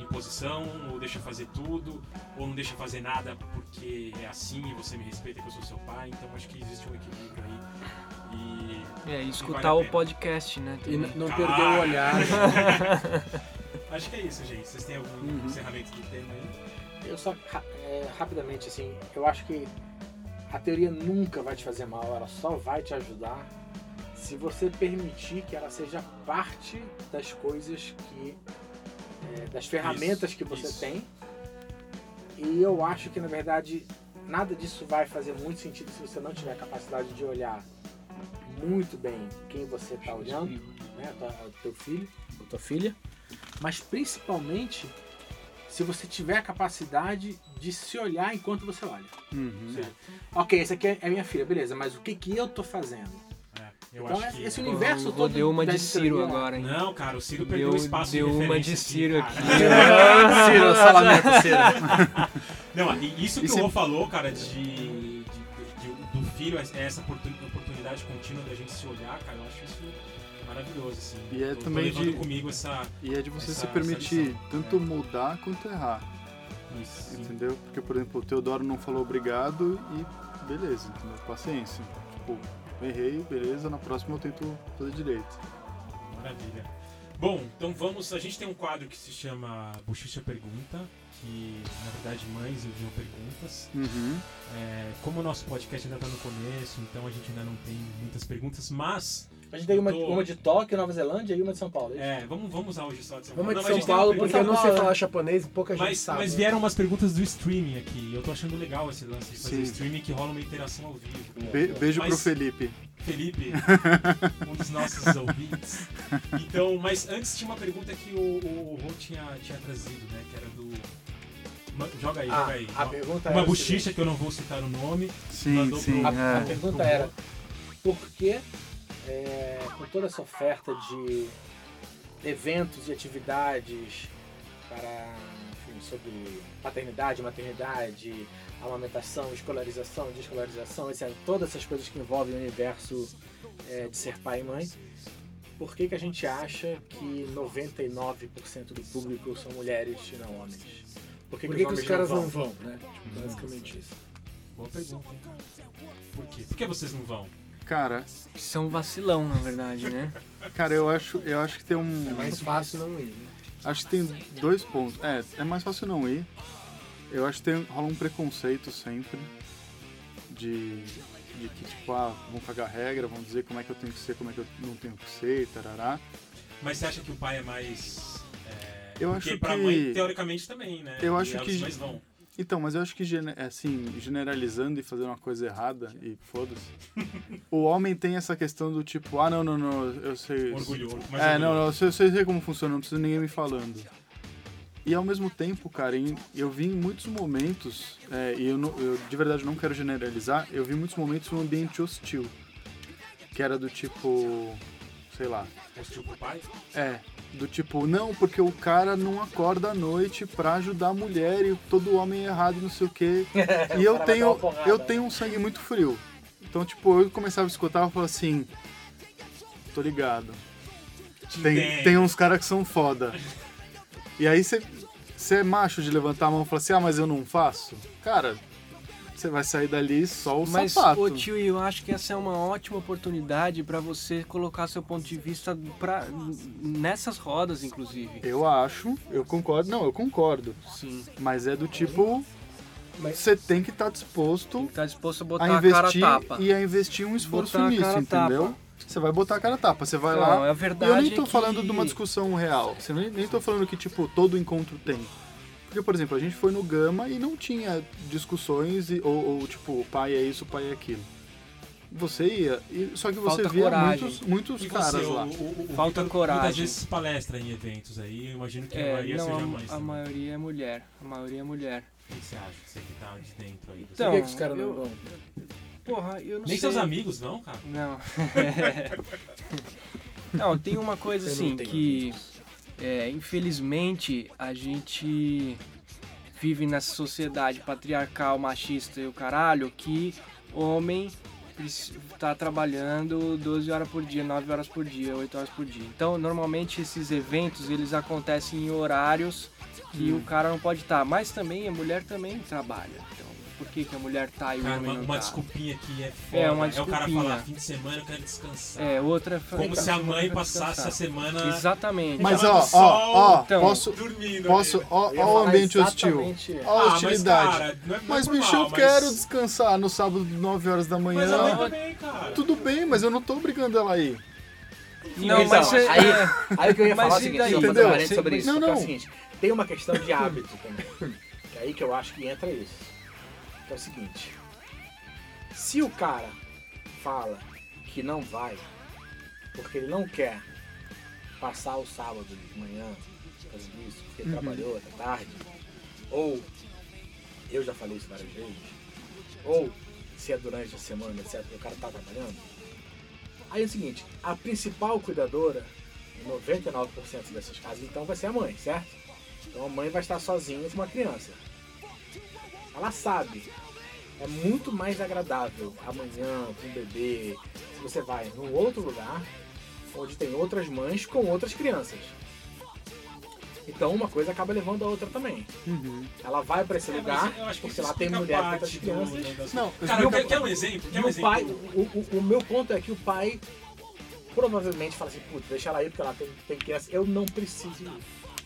A: imposição, ou deixa fazer tudo, ou não deixa fazer nada porque é assim e você me respeita que eu sou seu pai. Então acho que existe um equilíbrio aí. E
D: É, e escutar
A: vale
D: o podcast, né?
B: E
D: também.
B: não
A: Ah.
B: perder o olhar. [laughs]
A: Acho que é isso, gente. Vocês têm algum
E: Uhum.
A: encerramento do tema aí?
C: Eu só, ra- é, rapidamente, assim, eu acho que a teoria nunca vai te fazer mal, ela só vai te ajudar se você permitir que ela seja parte das coisas que. É, das ferramentas que você
A: isso.
C: tem. E eu acho que, na verdade, nada disso vai fazer muito sentido se você não tiver a capacidade de olhar muito bem quem você está olhando né, tua- o teu filho, ou tua filha, mas principalmente se você tiver a capacidade de se olhar enquanto você olha.
E: Uhum.
C: seja, ok, essa aqui é minha filha, beleza, mas o que que eu tô fazendo?
A: É, eu
C: Então,
A: acho que.
C: esse universo
D: Vou-
C: todo
D: deu uma de Ciro agora, hein?
A: Não, cara, o Ciro perdeu
D: Deu,
A: espaço
D: deu
A: de
D: uma de Ciro
A: cara.
D: aqui. [laughs]
E: Ciro, salamento, [laughs] Ciro.
A: Não, e isso que
E: Isso
A: o
E: é-
A: Rô falou, cara, de, de- de- do filho, é essa oportun- oportunidade contínua da gente se olhar, cara, eu acho isso maravilhoso, assim.
E: E é
A: Eu tô
E: também
A: levando
E: de-
A: comigo essa...
E: E é de você
A: Essa-
E: se permitir tanto
A: É.
E: mudar quanto errar,
A: Isso.
E: entendeu? Porque, por exemplo, o Teodoro não falou obrigado e beleza, entendeu? Paciência. Tipo, errei, beleza, na próxima eu tento fazer direito.
A: Maravilha. Bom, então vamos. A gente tem um quadro que se chama Bochicha Pergunta, que na verdade mães enviam perguntas.
E: Uhum.
A: É, como o nosso podcast ainda está no começo, então a gente ainda não tem muitas perguntas, mas.
C: A gente tem uma,
A: tô-
C: uma de Tóquio, Nova Zelândia e uma de São Paulo. é isso?
A: É, vamos, vamos usar hoje só de São
B: Vamos
A: Paulo.
B: de
A: Não, a
B: São
A: gente uma
B: Paulo,
A: pergunta-
B: porque eu não sei falar japonês e pouca gente
A: Mas,
B: sabe.
A: mas vieram umas perguntas do streaming aqui. Eu tô achando legal esse lance de fazer
E: Sim.
A: streaming que rola uma interação ao vivo.
E: Be- beijo
A: Mas-
E: pro Felipe.
A: Felipe, [laughs] um dos nossos ouvintes. Então, mas antes tinha uma pergunta que o, o, o Rô tinha, tinha trazido, né? Que era do. Joga aí,
C: Ah,
A: joga aí.
C: a pergunta
A: Uma
C: era o
A: bochicha que eu não vou citar o nome.
E: Sim,
A: Mandou
E: sim.
A: pro-
C: A, a
E: é.
C: pergunta era por que, é, com toda essa oferta de eventos e atividades para, enfim, sobre paternidade, maternidade, amamentação, escolarização, descolarização, etc. Todas essas coisas que envolvem o universo é, de ser pai e mãe. Por que, que a gente acha que 99% do público são mulheres e não homens? Por que,
B: Por
C: que
B: que, que
C: os
B: os
C: homens
B: caras não vão, né? Tipo, basicamente isso.
A: Boa pergunta. Por quê? Por que vocês não vão?
E: Cara,
D: São vacilão, na verdade, né?
E: cara, eu acho, eu acho que tem um.
B: É mais fácil não ir, né?
E: Acho que tem dois pontos. É, é mais fácil não ir. Eu acho que tem, rola um preconceito sempre de, de que, tipo, ah, vão cagar regra, vão dizer como é que eu tenho que ser, como é que eu não tenho que ser, tarará.
A: Mas você acha que o pai é mais. É,
E: Eu
A: porque
E: acho
A: pra
E: que-
A: mãe, teoricamente, também, né?
E: Eu
A: E
E: acho
A: elas
E: que-
A: mais vão.
E: Então, mas eu acho que, gene- assim, generalizando e fazendo uma coisa errada, e foda-se, o homem tem essa questão do tipo, ah, não, não, não, eu sei...
A: Orgulhoso. mais
E: É, não, não, eu sei, eu sei como funciona, não precisa ninguém me falando. E ao mesmo tempo, cara, eu vi em muitos momentos, é, e eu, não- eu de verdade não quero generalizar, eu vi muitos momentos num ambiente hostil. Que era do tipo, sei lá,
A: Hostil pro pai?
E: é, do tipo, não, porque o cara não acorda à noite pra ajudar a mulher e todo homem é errado, não sei o quê. [laughs] E eu tenho,
C: porrada.
E: eu tenho um sangue muito frio. Então, tipo, eu começava a escutar e falava assim, tô ligado. Tem, tem uns caras que são foda. E aí você é macho de levantar a mão e falar assim, ah, mas eu não faço? Cara, você vai sair dali só o
D: Mas,
E: sapato.
D: ô tio, eu acho que essa é uma ótima oportunidade pra você colocar seu ponto de vista pra, nessas rodas, inclusive.
E: Eu acho, eu concordo. Não, eu concordo.
D: Sim.
E: Mas é do tipo,
B: Mas-
E: você tem que estar disposto
D: Tá disposto a botar
E: a
D: a a
E: investir
D: tapa.
E: e a investir um esforço
D: Botar a
E: nisso,
D: a
E: entendeu?
D: tapa.
E: Você vai botar a cara a tapa, você vai
D: Não,
E: lá.
D: a
E: E
D: verdade
E: eu nem tô
D: é que-
E: falando de uma discussão real. Você nem, nem tô falando que, tipo, todo encontro tem. Porque, por exemplo, a gente foi no Gama e não tinha discussões e, ou, ou, tipo, o pai é isso, o pai é aquilo. Você ia, e, só que você
D: Falta
E: via
D: coragem.
E: muitos, muitos
A: E
E: caras
A: você,
E: lá.
A: o, o, o
D: Falta
A: Vitor
D: coragem.
A: Muitas vezes palestra em eventos aí, eu imagino que a
D: É,
A: maioria
D: não,
A: seja
D: a,
A: mãe.
D: a
A: também.
D: maioria é mulher. A maioria é mulher.
A: O que você acha? Você que tá de dentro aí.
D: Então,
B: Por que, que os caras
D: eu-
B: não vão?
D: Porra, eu não
A: Nem
D: sei.
A: seus amigos, não, cara?
D: Não. [laughs] não, tem uma coisa
B: Eu
D: assim que, é, infelizmente, a gente vive nessa sociedade patriarcal, machista e o caralho, que homem preci- tá trabalhando 12 horas por dia, 9 horas por dia, 8 horas por dia. Então, normalmente esses eventos, eles acontecem em horários que o cara não pode estar. Mas também a mulher também trabalha. Por que, que a mulher tá e o
A: Cara,
D: homem
A: uma,
D: não
A: uma
D: tá.
A: desculpinha que é foda.
D: É, uma
A: É o cara
D: desculpinha.
A: falar, fim de semana eu quero descansar.
D: É, outra...
A: Como se a mãe passasse a semana
D: Exatamente.
E: Mas ó, ó, ó,
D: então,
E: posso,
A: dormindo.
E: posso,
A: ali.
E: ó, ó o ambiente hostil, ó a
A: Ah, mas,
E: hostilidade.
A: cara, não é- não é
E: Mas, bicho,
A: mal,
E: eu
A: mas-
E: quero descansar no sábado, 9 horas da
A: Mas a mãe
E: manhã.
A: também, cara.
E: Tudo bem, mas eu não tô obrigando ela aí.
D: Não,
C: Então,
D: mas é-
C: aí,
D: é-
C: aí o que eu ia
D: Mas
C: falar é o seguinte, só fazer um sobre isso.
E: Não,
C: porque é o
E: não.
C: seguinte, tem uma questão de hábito também. Que é aí que eu acho que entra isso. É o seguinte. Se o cara fala que não vai porque ele não quer passar o sábado de manhã fazendo isso, porque ele trabalhou até tarde, ou eu já falei isso várias vezes, ou se é durante a semana, etc, o cara tá trabalhando, Aí é o seguinte, a principal cuidadora, em 99% dessas casas, então vai ser a mãe, certo? Então a mãe vai estar sozinha com uma criança. Ela sabe. É muito mais agradável amanhã com o bebê, se você vai num outro lugar, onde tem outras mães com outras crianças. Então uma coisa acaba levando a outra também. Ela vai para esse
A: É,
C: lugar,
A: eu acho que
C: porque lá tem mulher com outras
A: do-
C: crianças.
E: Não,
A: Cara,
C: eu-
A: quer, quer um exemplo? Quer um
C: o
A: exemplo?
C: pai, o, o, o meu ponto é que o pai provavelmente fala assim, putz, deixa ela aí porque ela tem, tem criança, eu não preciso ir.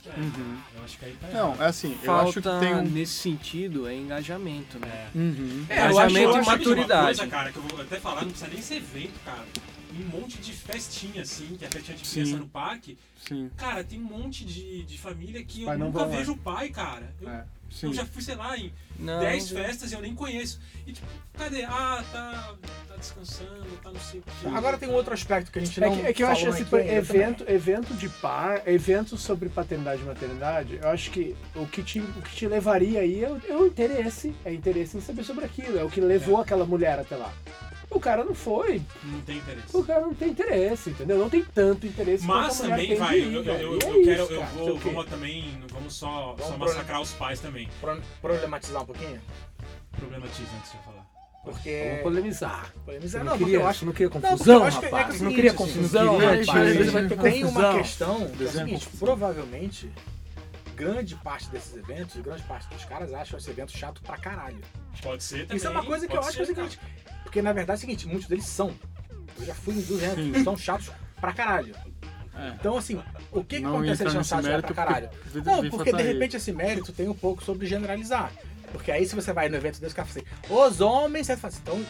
A: É, Eu acho que aí tá
E: Não, é assim, eu acho que
D: Falta
E: tem um.
D: nesse sentido é engajamento, né?
A: É.
E: Uhum.
A: É,
D: eu acho-
A: eu
D: e maturidade.
A: Uma coisa, cara, que eu vou até falar, não precisa nem ser evento, cara. Um monte de festinha, assim, que é festinha de criança
E: Sim.
A: no parque.
E: Sim,
A: Cara, tem um monte de, de família que eu
C: Pai
A: nunca
C: lá.
A: vejo o pai, cara. Eu,
E: é,
A: eu
E: sim.
A: já fui, sei lá, em
D: Não,
A: 10 festas e eu nem conheço. E tipo, cadê? Ah, tá, tá descansando, tá não sei o quê.
C: Agora tem um outro aspecto que a gente
B: É
C: não
B: que, é que eu acho assim, evento, evento de par, evento sobre paternidade e maternidade, eu acho que o que te, o que te levaria aí é o, é o interesse, é interesse em saber sobre aquilo, é o que levou aquela mulher até lá. O cara não foi,
A: Não tem interesse.
B: o cara não tem interesse, entendeu? Não tem tanto interesse
A: Mas também vai,
B: ir,
A: eu, eu, eu,
B: é
A: eu quero,
B: isso,
A: eu vou, vamos também, não vamos só,
C: Vamos
A: só massacrar os pais também.
C: Pro- problematizar um pouquinho?
A: Problematiza antes de eu falar.
C: Porque.
B: Vamos polemizar.
C: Polemizar, não,
B: não,
C: porque
B: queria,
C: eu acho
B: não queria
C: Não,
B: confusão,
C: eu acho que é que é
B: rapaz. Você não
C: seguinte,
B: queria
C: assim,
B: confusão,
E: queria,
B: rapaz.
E: queria,
B: vai ter
C: Tem uma
B: confusão.
C: questão que é o seguinte,
E: confusão.
C: provavelmente, grande parte desses eventos, grande parte dos caras acham esse evento chato pra caralho.
A: Pode ser também.
C: Isso é uma coisa que eu acho que é o seguinte, porque na verdade é o seguinte, muitos deles são. Eu já fui em dos eventos, são chatos pra caralho.
E: É.
C: Então, assim, o que, que acontece eles são chatos pra caralho?
E: porque-
C: Não, porque de repente esse mérito tem um pouco sobre generalizar. Porque aí se você vai no evento desse cara fala assim, os homens, você fala assim, então,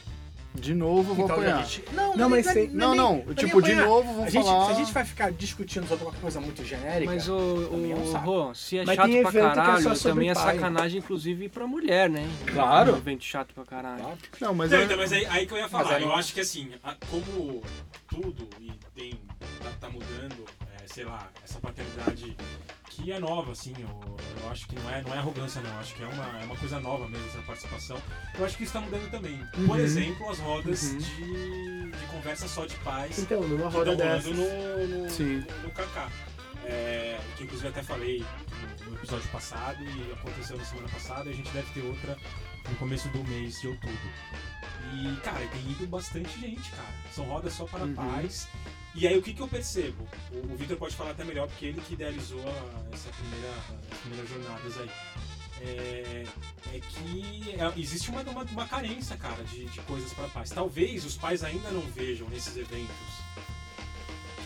E: De novo, vou
C: então
E: apanhar.
C: gente... Não,
B: Não, mas
C: é-
B: sei-
C: é
E: Não, não,
C: é nem
E: tipo, de novo, vou
C: a gente,
E: falar.
C: Se a gente vai ficar discutindo sobre alguma coisa muito genérica,
D: Mas o,
C: é um
D: o. Rô, se é
B: Mas
D: chato pra
B: é
D: caralho,
B: sobre
D: também é sacanagem, inclusive, pra mulher, né?
B: Claro.
D: Um evento chato pra caralho.
C: Claro.
E: Não, mas
A: Não,
E: é-
A: então, mas aí, aí que eu ia falar.
C: Aí-
A: Eu acho que assim, como tudo e tem, tá, tá mudando, é, sei lá, essa paternidade que é nova, assim, eu, eu acho que não é, não é arrogância não, eu acho que é uma, é uma coisa nova mesmo essa participação. Eu acho que isso tá mudando também. Por
E: Uhum.
A: exemplo, as rodas
E: Uhum.
A: de, de conversa só de pais
B: Então, numa roda dessas.
A: no, no,
E: Sim.
A: no Kaká. É, que inclusive até falei no, no episódio passado e aconteceu na semana passada e a gente deve ter outra no começo do mês de outubro. E, cara, tem ido bastante gente, cara. São rodas só para
E: Uhum.
A: pais. E aí o que, que eu percebo? O, o Victor pode falar até melhor, porque ele que idealizou a- essa primeira, as primeiras jornadas aí. É, é que é, existe uma, uma, uma carência, cara, de, de coisas para pais. Talvez os pais ainda não vejam nesses eventos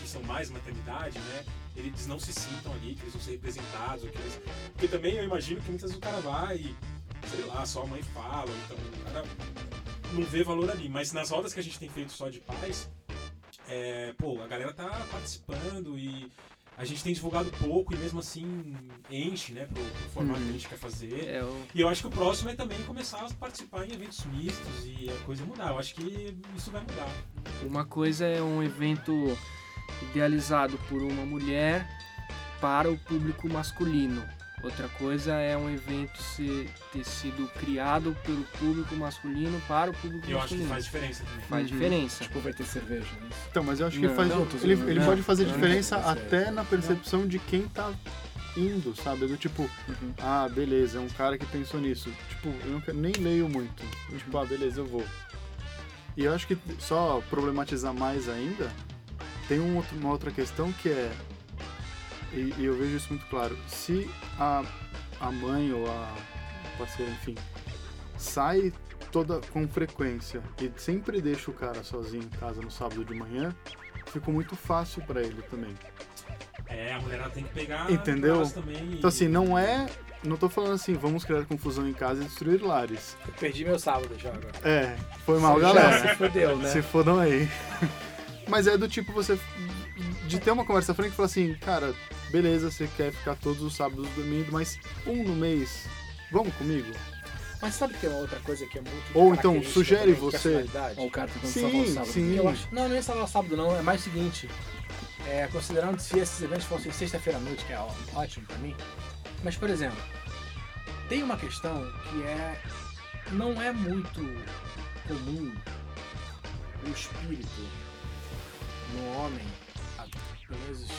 A: que são mais maternidade, né? Eles não se sintam ali, que eles vão ser representados, que eles... porque também eu imagino que muitas vezes o cara vai e, sei lá, só a mãe fala, então o cara não vê valor ali. Mas nas rodas que a gente tem feito só de pais, é, pô, a galera tá participando e a gente tem divulgado pouco e mesmo assim enche, né, pro, pro formato
E: Uhum.
A: que a gente quer fazer.
D: É, o-
A: E eu acho que o próximo é também começar a participar em eventos mistos e a coisa mudar. Eu acho que isso vai mudar.
D: Uma coisa é um evento idealizado por uma mulher para o público masculino. Outra coisa é um evento ser, ter sido criado pelo público masculino para o público
A: E eu acho que
D: masculino.
A: faz diferença também.
D: Faz
E: Uhum.
D: diferença.
B: Tipo, vai ter cerveja, né?
E: Então, mas eu acho que
D: Não,
E: faz.
B: não,
E: ele
D: Não,
E: pode fazer
B: não,
E: diferença até na percepção de quem tá indo, sabe? Do tipo, ah, beleza, é um cara que pensou nisso. Tipo, eu não quero- nem leio muito. Tipo, ah, beleza, eu vou. E eu acho que só problematizar mais ainda, tem um outro- uma outra questão que é. E, e eu vejo isso muito claro. Se a, a mãe ou a parceira, enfim, sai toda com frequência e sempre deixa o cara sozinho em casa no sábado de manhã, ficou muito fácil pra ele também.
A: É, a mulherada tem que pegar
E: Entendeu?
A: também.
E: Então assim, não é. Não tô falando assim, vamos criar confusão em casa e destruir lares.
C: Eu perdi meu sábado já agora.
E: É, foi mal,
B: Já
E: galera.
B: se fodeu, né?
E: Se fodam aí. [laughs] Mas é do tipo você. De ter uma conversa franca e falar assim, cara, beleza, você quer ficar todos os sábados dormindo, mas um no mês, vamos comigo?
C: Mas sabe que é uma outra coisa que é muito.
E: Ou então, sugere
C: também de
E: você-?
B: Ó, o cara tentando
E: Sim,
B: salvar o sábado.
E: sim.
C: Eu acho, não, não é salvar sábado não, é mais o seguinte. É, considerando se esses eventos fossem sexta-feira à noite, que é ótimo pra mim. Mas, por exemplo, tem uma questão que é. Não é muito comum o espírito no homem, pelo menos os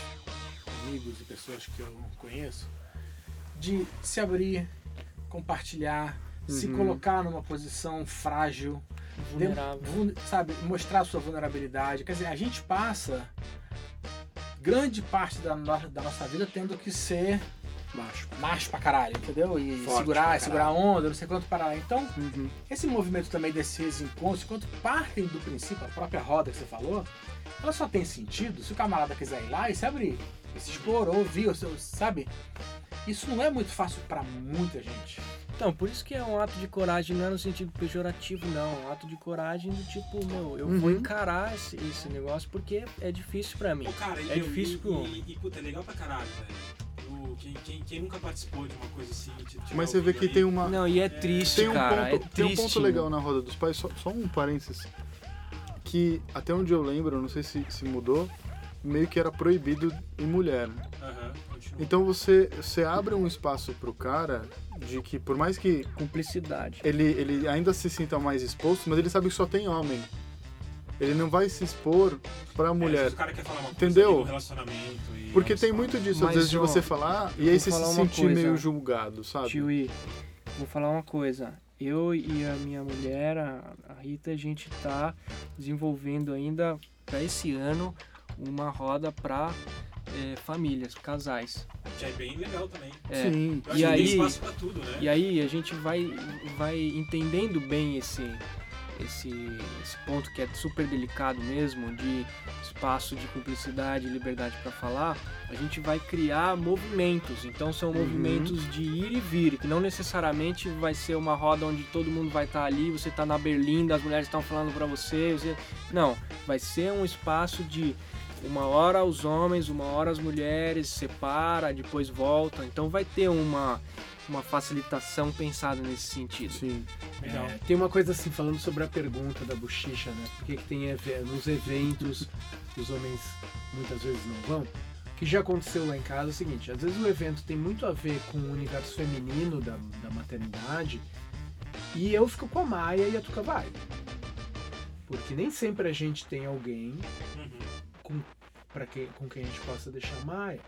C: amigos e pessoas que eu conheço, de se abrir, compartilhar, se
E: Uhum.
C: colocar numa posição frágil,
D: Vulnerável.
C: Vul- sabe, mostrar sua vulnerabilidade. Quer dizer, a gente passa grande parte da, no- da nossa vida tendo que ser
B: Macho.
C: macho pra caralho, entendeu? E
B: Forte
C: segurar, segurar a onda, não sei quanto parar. Então,
E: Uhum.
C: esse movimento também desses encontros, quando partem do princípio, a própria roda que você falou, ela só tem sentido se o camarada quiser ir lá e se abrir, e se expor, ouvir, sabe? Isso não é muito fácil pra muita gente.
D: Então, por isso que é um ato de coragem, não é no sentido pejorativo, não. É um ato de coragem do tipo, meu, eu vou
E: Uhum.
D: encarar esse, esse negócio porque é difícil pra mim.
A: Pô, cara,
D: É
A: e,
D: difícil
A: e,
D: pro
A: e, e, puta, é legal pra caralho, velho. Eu- Quem, quem, quem nunca participou de uma coisa assim, tipo,
E: Mas você vê que tem uma.
D: Não, e é triste,
E: Tem um,
D: cara.
E: ponto,
D: é
E: tem um
D: triste.
E: ponto legal na roda dos pais, só, só um parênteses. Que até onde eu lembro, não sei se, se mudou, meio que era proibido em mulher.
A: Continua.
E: Então você, você abre um espaço pro cara de que por mais que
D: Cumplicidade.
E: ele, ele ainda se sinta mais exposto, mas ele sabe que só tem homem. Ele não vai se expor pra
A: É,
E: mulher.
A: se o cara quer falar uma coisa
E: Entendeu?
A: um relacionamento e
E: Porque
A: uma
E: tem muito disso, às vezes, de você falar e aí você se sentir
D: coisa.
E: meio julgado, sabe?
D: Tio I, vou falar uma coisa. Eu e a minha mulher, a a Rita, a gente tá desenvolvendo ainda para esse ano uma roda para famílias, casais.
A: Que é bem legal também.
D: É,
E: Sim.
A: Eu acho
D: E
A: que
D: aí-
A: tem espaço pra tudo, né?
D: E aí a gente vai, vai entendendo bem esse, esse, esse ponto que é super delicado mesmo, de espaço de cumplicidade e liberdade para falar, a gente vai criar movimentos. Então são movimentos de ir e vir, que não necessariamente vai ser uma roda onde todo mundo vai estar ali, você está na Berlinda, as mulheres estão falando para você, você... Não, vai ser um espaço de uma hora os homens, uma hora as mulheres, separa, depois volta. Então vai ter uma, uma facilitação pensada nesse sentido.
E: Sim.
A: Legal.
B: É, tem uma coisa assim, falando sobre a pergunta da bochicha, né? Por que, que tem nos eventos os homens muitas vezes não vão? O que já aconteceu lá em casa é o seguinte, às vezes o evento tem muito a ver com o universo feminino da, da maternidade e eu fico com a Maia e a Tuca vai. Porque nem sempre a gente tem alguém
A: Uhum.
B: com, pra quem, com quem a gente possa deixar a Maia.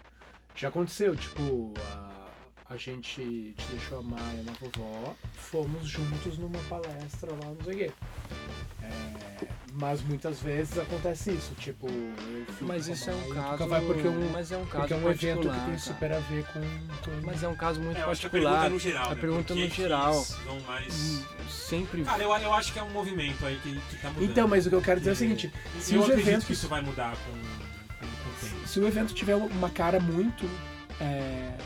B: Já aconteceu, tipo, a, a gente deixou a Maia na vovó, fomos juntos numa palestra lá, não sei o quê. É, mas muitas vezes acontece isso, tipo, eu fico
D: Mas isso é um
B: Maia
D: caso,
B: vai porque, um,
D: mas é um caso
B: porque é um evento que
D: particular,
B: tem super a ver com... com
D: Mas é um caso muito
A: É, eu acho que a pergunta
D: particular.
A: é no geral,
D: a
A: né?
D: pergunta no geral.
A: vão mais...
D: Sempre
A: Cara, eu, eu acho que é um movimento aí que, que tá mudando.
B: Então, mas o que eu quero dizer é o seguinte, se
A: eu
B: os
A: acredito
B: eventos
A: que isso vai mudar com, com, com o tempo.
B: se o evento tiver uma cara muito é,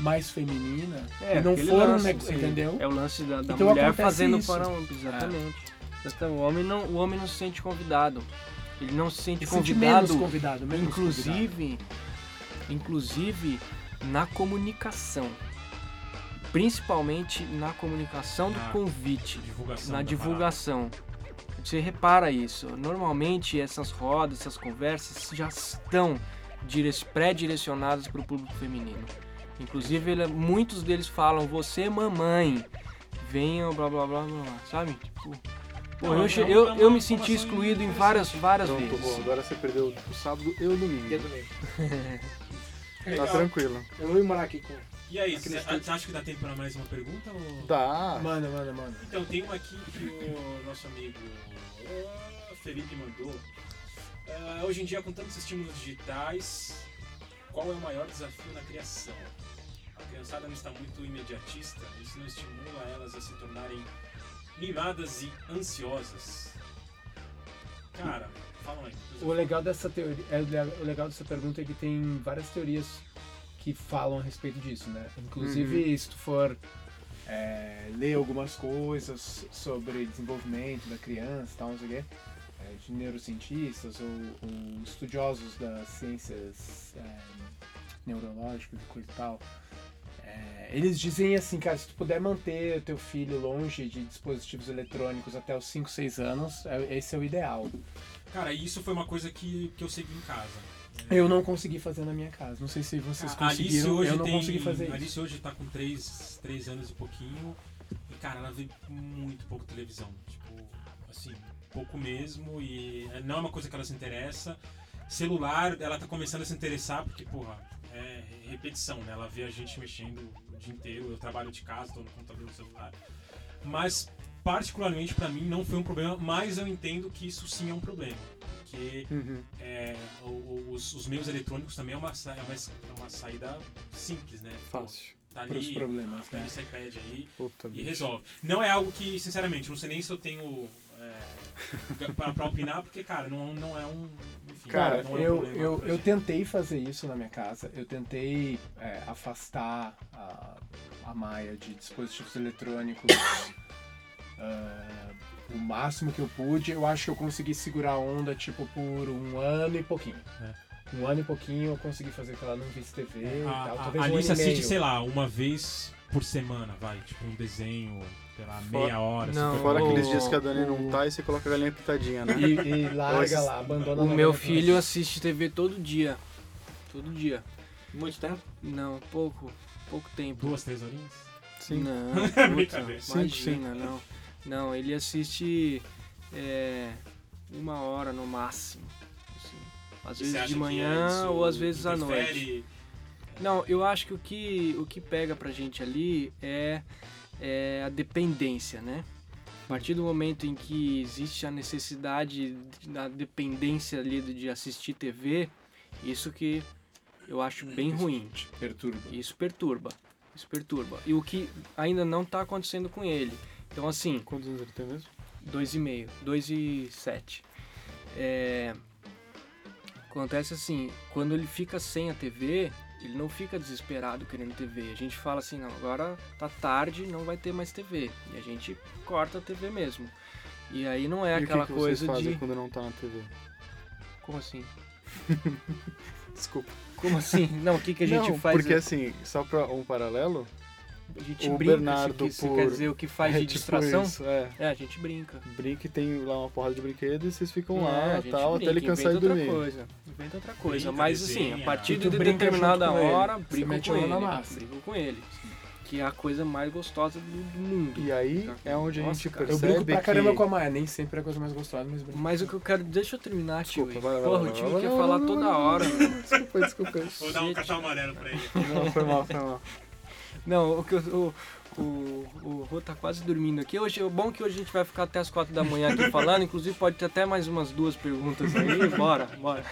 B: mais feminina
D: É,
B: e não
D: aquele
B: for um
D: lance, sim.
B: entendeu?
D: É o lance da, da
B: Então
D: mulher fazendo
B: isso.
D: para um. Exatamente. Então, o, homem não, o homem não se sente convidado. Ele não se sente
B: E sente menos
D: convidado.
B: convidado, menos convidado.
D: inclusive, inclusive na comunicação. Principalmente na comunicação do
A: Na
D: convite.
A: Divulgação
D: na divulgação. Você repara isso. Normalmente essas rodas, essas conversas já estão dire- pré-direcionadas para o público feminino. Inclusive, ele- muitos deles falam: Você, mamãe, venham, blá blá blá blá, blá", sabe? Tipo, pô, eu,
A: é uma-
D: eu,
A: é
D: eu me senti excluído em várias, várias
E: Pronto,
D: vezes.
E: bom, agora você perdeu o sábado e o domingo.
B: Dedo mesmo.
E: Tá tranquilo.
B: Eu vou ir morar aqui com.
A: E aí, você acha que dá tempo pra mais uma pergunta? Ou...
E: Dá.
B: Manda, manda, manda.
A: Então, tem uma aqui que o nosso amigo ah, Felipe mandou. Ah, hoje em dia, com tantos estímulos digitais, qual é o maior desafio na criação? A criançada não está muito imediatista, isso não estimula elas a se tornarem mimadas e ansiosas. Cara, falam aí.
B: O legal dessa teoria, é, o legal dessa pergunta é que tem várias teorias que falam a respeito disso, né? Inclusive, se tu for é, ler algumas coisas sobre desenvolvimento da criança, tal, não sei o quê, é, de neurocientistas ou, ou estudiosos das ciências é, neurológicas e coisa e tal, é, eles dizem assim, cara, se tu puder manter o teu filho longe de dispositivos eletrônicos até os 5, 6 anos, é- esse é o ideal.
A: Cara, isso foi uma coisa que, que eu segui em casa.
B: Eu não consegui fazer na minha casa. Não sei se vocês
A: A Alice
B: conseguiram.
A: hoje
B: eu não
A: tem,
B: consegui fazer isso.
A: Alice hoje tá com 3, três anos e pouquinho. E, cara, ela vê muito pouco televisão. Tipo, assim, pouco mesmo. E não é uma coisa que ela se interessa. Celular, ela tá começando a se interessar porque, porra, é repetição, né? Ela vê a gente mexendo o dia inteiro. Eu trabalho de casa, tô no computador, no celular. Mas, particularmente pra mim, não foi um problema. Mas eu entendo que isso sim é um problema. Porque
E: Uhum.
A: é, os, os meios eletrônicos também é uma, é uma, é uma saída simples, né?
E: Fácil.
A: Tá
B: Para os
A: ali,
B: problemas, né?
A: esse iPad aí
E: Puta,
A: e
E: bicho.
A: resolve. Não é algo que, sinceramente, não sei nem se eu tenho é, [laughs] pra opinar, porque, cara, não, não é um.
B: Cara,
A: não é um
B: eu, eu, eu tentei fazer isso na minha casa. Eu tentei é, afastar a, a Maia de dispositivos eletrônicos [coughs] ah, o máximo que eu pude. Eu acho que eu consegui segurar a onda, tipo, por um ano e pouquinho. Um ano e pouquinho eu consegui fazer que ela não visse TV e
A: A,
B: tal.
A: a,
B: Talvez
A: a
B: um
A: Alice
B: e
A: assiste, sei lá, uma vez por semana, vai. Tipo, um desenho, sei lá,
E: Fora-
A: meia hora.
D: Não,
A: cinquenta
E: Fora
A: minutos.
E: aqueles dias que a Dani
D: o-
E: não tá e você coloca a galinha pitadinha, né?
B: E, e larga lá, abandona
D: O meu filho assiste TV todo dia. Todo dia.
C: Muito tempo?
D: Não, pouco. Pouco tempo.
A: Duas, três horinhas?
E: Sim.
D: Não, [laughs] puta, imagina, não. Não, ele assiste é, uma hora no máximo. assim. Às
A: E
D: vezes de manhã
A: isso
D: ou às vezes à noite. Não, eu acho que o que, o que pega pra gente ali é, é a dependência, né? A partir do momento em que existe a necessidade da dependência ali de assistir TV, isso que eu acho bem ruim.
B: Perturba.
D: Isso perturba. Isso perturba. E o que ainda não está acontecendo com ele. Então, assim,
E: Quantos anos ele tem mesmo?
D: dois e meio, dois e sete. É, acontece assim, quando ele fica sem a TV, ele não fica desesperado querendo TV. A gente fala assim, não, agora tá tarde, não vai ter mais TV. E a gente corta a TV mesmo. E aí não é
E: e
D: aquela
E: o que que
D: coisa
E: vocês fazem
D: de.
E: quando não tá na TV?
D: Como assim? [laughs]
E: Desculpa.
D: Como assim? Não, o que, que a gente
E: não,
D: faz?
E: porque assim, só pra um paralelo,
D: a gente
E: o
D: brinca,
E: Bernardo
D: se, se
E: por-
D: quer dizer o que faz [laughs]
E: é
D: de
E: tipo
D: distração.
E: isso, é.
D: É, a gente brinca.
E: Brinca e tem lá uma porrada de brinquedo e vocês ficam
D: É, a
E: lá
D: gente
E: tal, até
D: brinca,
E: ele cansar de
D: inventa
E: dormir.
D: Outra coisa, inventa outra coisa.
A: Brinca,
D: Mas assim, a partir de
B: brinca
D: determinada
B: ele.
D: hora, brigo
B: mete
D: com
B: a
D: ele.
B: na massa.
D: Brigo com ele. Que é a coisa mais gostosa do, do mundo.
E: E aí é onde a
D: Nossa,
E: gente
D: cara.
E: percebe
B: Eu brinco pra caramba
E: que...
B: com a Maia, nem sempre é a coisa mais gostosa, mas brinco.
D: Mas o que eu quero. Deixa eu terminar, tio.
E: Desculpa, vai vai
D: Porra, o time quer falar toda hora. [laughs]
E: Desculpa, desculpa.
A: Vou dar um cartão amarelo pra ele.
E: Não, foi mal, foi mal.
D: Não, o que eu- o, o, o Rô tá quase dormindo aqui. Hoje, o bom é que hoje a gente vai ficar até as quatro da manhã aqui falando. Inclusive, pode ter até mais umas duas perguntas aí. Bora, bora.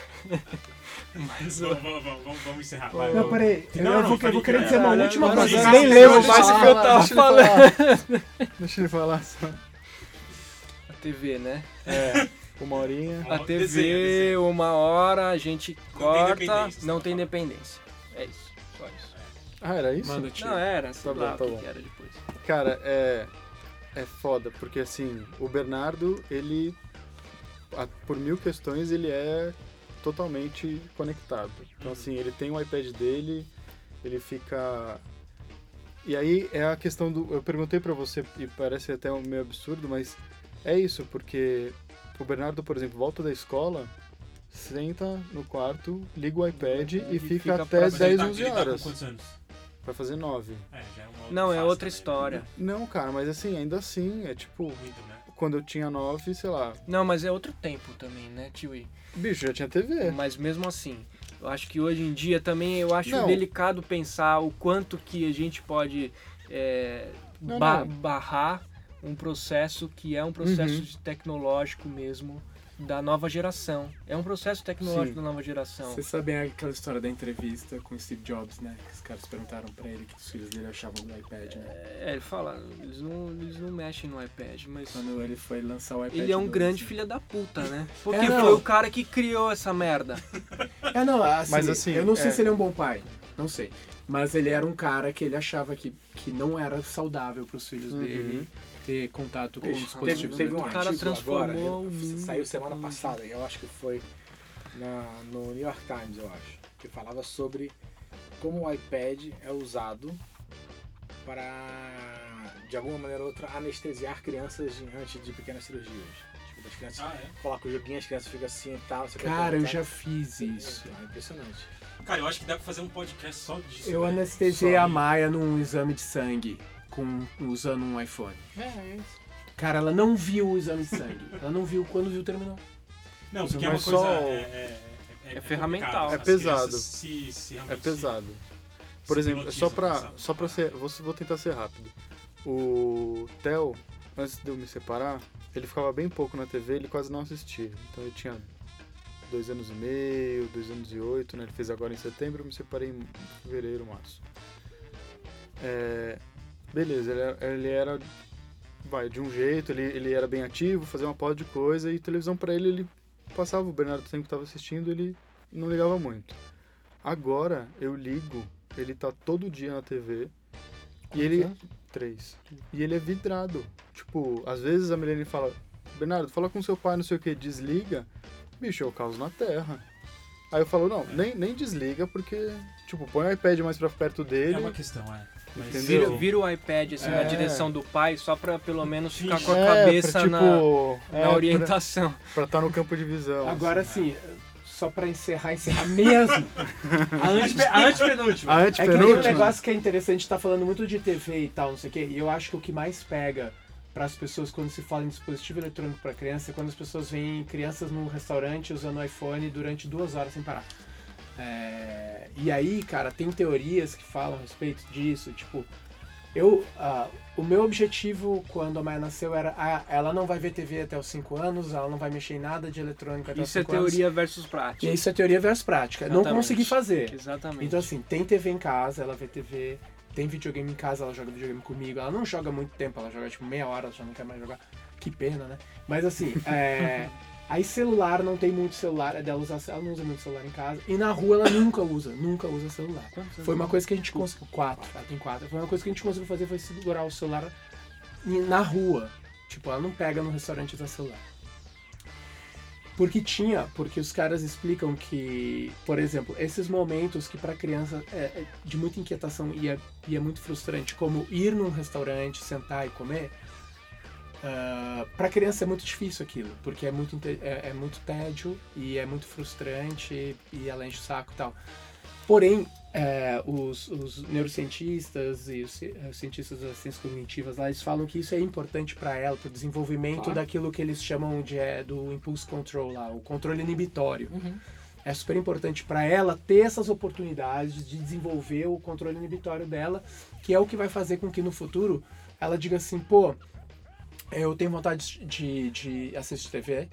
D: Mas,
A: Vamos, vamos, vamos, encerrar. vai.
B: Não, peraí. Eu,
A: Não,
B: eu
A: não,
B: vou, eu vou querer
A: que
B: dizer uma
D: era-
B: última coisa.
D: eu nem lembro mais o que eu tava
E: deixa
D: falando.
E: Deixa ele falar só.
D: A TV, né?
E: É, uma horinha. [laughs]
D: A TV,
A: desenha, desenha.
D: uma hora, a gente corta, não tem
A: fala.
D: dependência. É isso, só isso.
E: Ah, era isso?
B: Manda, tio.
D: Não, era, sei
E: Tá
D: lá
E: bom, tá
D: o que,
E: bom.
D: que era depois.
E: Cara, é. É foda, porque assim, o Bernardo, ele. por mil questões, ele é totalmente conectado. Então, assim, ele tem o iPad dele, ele fica. E aí é a questão do. Eu perguntei pra você, e parece até meio absurdo, mas é isso, porque o Bernardo, por exemplo, volta da escola, senta no quarto, liga o iPad e,
D: E
E: fica,
D: fica
E: até
D: pra-
A: Mas ele
E: 10,
A: tá-
E: 11
A: ele tá com
E: horas.
A: quantos anos?
E: Vai fazer 9.
A: É, já é uma
D: Não, é outra
A: também.
D: história.
E: Não, cara, mas assim, ainda assim, é tipo,
A: Muito, né?
E: quando eu tinha 9, sei lá,
D: Não, mas é outro tempo também, né, tio? I?
E: bicho, já tinha TV.
D: Mas mesmo assim, eu acho que hoje em dia também eu acho
E: Não.
D: delicado pensar o quanto que a gente pode é,
E: Não,
D: ba-
E: não.
D: barrar um processo que é um processo
E: Uhum.
D: de tecnológico mesmo. Da nova geração. É um processo tecnológico
E: Sim.
D: da nova geração.
B: Vocês sabem aquela história da entrevista com o Steve Jobs, né? Que os caras perguntaram pra ele que os filhos dele achavam do iPad, né?
D: É, ele fala, eles não, eles não mexem no iPad, mas
B: Quando ele foi lançar o iPad
D: ele é um
B: 2,
D: grande
B: né?
D: filho da puta, né? [laughs] Porque
B: É,
D: foi o cara que criou essa merda. [laughs]
B: É, não, assim,
E: Mas, assim,
B: eu não sei
E: é-
B: se ele é um bom pai, não sei. Mas ele era um cara que ele achava que, que não era saudável pros filhos
E: Uhum.
B: dele ter contato com
C: Teve,
B: dispositivos
C: teve um
D: O cara
C: artigo agora,
D: transformou
C: eu-
D: o mundo.
C: saiu semana passada, eu acho que foi na- no New York Times, eu acho, que falava sobre como o iPad é usado para, de alguma maneira ou outra, anestesiar crianças de- antes de pequenas cirurgias. Tipo, as crianças
A: Ah, é?
C: colocam o joguinho, as crianças ficam assim e tal. você
B: Cara, eu já fiz isso.
C: Então, é impressionante.
A: Cara, eu acho que dá pra fazer um podcast só disso.
B: Eu
A: né?
B: anestesiei
A: Só
B: a. Maia num exame de sangue com, usando um iPhone.
C: É, é isso.
B: Cara, ela não viu o exame de sangue. Ela não viu quando viu, terminou.
A: Não, porque é uma coisa.
E: só-
A: É, é,
D: É ferramental.
A: complicado.
E: É pesado.
A: crianças Se, se
E: É pesado. Por
A: se
E: exemplo, só pra, só pra ser. Vou, vou tentar ser rápido. O Theo, antes de eu me separar, ele ficava bem pouco na TV, ele quase não assistia. Então ele tinha dois anos e meio, dois anos e oito, né? Ele fez agora em setembro, eu me separei em fevereiro, março. É, beleza, ele era, ele era, vai, de um jeito, ele, ele era bem ativo, fazia uma porra de coisa, e televisão pra ele, ele passava, o Bernardo sempre tava assistindo, ele não ligava muito. Agora, eu ligo, ele tá todo dia na TV, e ele... Três. E ele é vidrado. Tipo, às vezes a Milene fala, Bernardo, fala com seu pai, não sei o que, desliga. Bicho, é o caos na terra. Aí eu falo, não, nem, nem desliga, porque, tipo, põe o iPad mais pra perto dele.
A: É uma questão, é.
D: Vira, vira o iPad assim na
E: É.
D: direção do pai, só pra pelo menos ficar com a
E: É,
D: cabeça
E: pra, tipo,
D: na,
E: é,
D: na orientação.
E: Pra estar no campo de visão.
B: Agora sim, só pra encerrar, encerrar mesmo. [laughs]
C: A, ante, a antepenúltima.
E: A
B: É que tem um
E: antepenúltima.
B: negócio que é interessante, tá falando muito de TV e tal, não sei o quê, e eu acho que o que mais pega para as pessoas quando se fala em dispositivo eletrônico para criança é quando as pessoas veem crianças num restaurante usando o iPhone durante duas horas sem parar. É, e aí, cara, tem teorias que falam a respeito disso, tipo, eu, ah, o meu objetivo quando a Maia nasceu era, ah, ela não vai ver TV até os 5 anos, ela não vai mexer em nada de eletrônica até os
D: Isso é
B: 5 anos.
D: teoria versus prática.
B: E isso é teoria versus prática. Não consegui fazer.
D: Exatamente.
B: Então assim, tem TV em casa, ela vê TV, tem videogame em casa, ela joga videogame comigo. Ela não joga muito tempo, ela joga tipo meia hora, ela já não quer mais jogar. Que pena, né? Mas assim, é... [laughs] aí celular, não tem muito celular, é dela usar, ela não usa muito celular em casa. E na rua ela nunca usa, nunca usa celular. Foi uma coisa que a gente conseguiu, quatro, ela tem quatro. Foi uma coisa que a gente conseguiu fazer, foi segurar o celular na rua. Tipo, ela não pega no restaurante usa celular. Porque tinha, porque os caras explicam que, por exemplo, esses momentos que para criança é, é de muita inquietação e é, e é muito frustrante, como ir num restaurante, sentar e comer, para criança é muito difícil aquilo, porque é muito, é, é muito tédio e é muito frustrante e ela enche o saco e tal. Porém, é, os, os neurocientistas e os eh, cientistas das ciências cognitivas lá, eles falam que isso é importante para ela, para o desenvolvimento
C: Claro.
B: daquilo que eles chamam de é, do impulse control lá, o controle inibitório. É super importante para ela ter essas oportunidades de desenvolver o controle inibitório dela, que é o que vai fazer com que no futuro ela diga assim, pô, eu tenho vontade de, de assistir TV,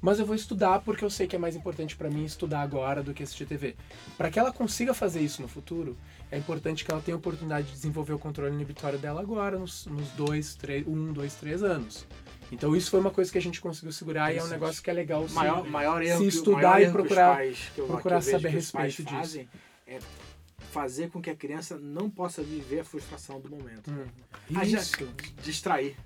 B: mas eu vou estudar porque eu sei que é mais importante para mim estudar agora do que assistir TV. Para que ela consiga fazer isso no futuro, é importante que ela tenha a oportunidade de desenvolver o controle inibitório dela agora, nos, nos dois, três, um, dois, três anos. Então isso foi uma coisa que a gente conseguiu segurar e é um negócio que é legal se,
C: maior, maior
B: se estudar e
C: que os
B: procurar-
C: eu,
B: procurar saber a respeito disso.
C: é fazer com que a criança não possa viver a frustração do momento.
B: Hum.
C: Ah, já-
B: Isso.
C: Distrair.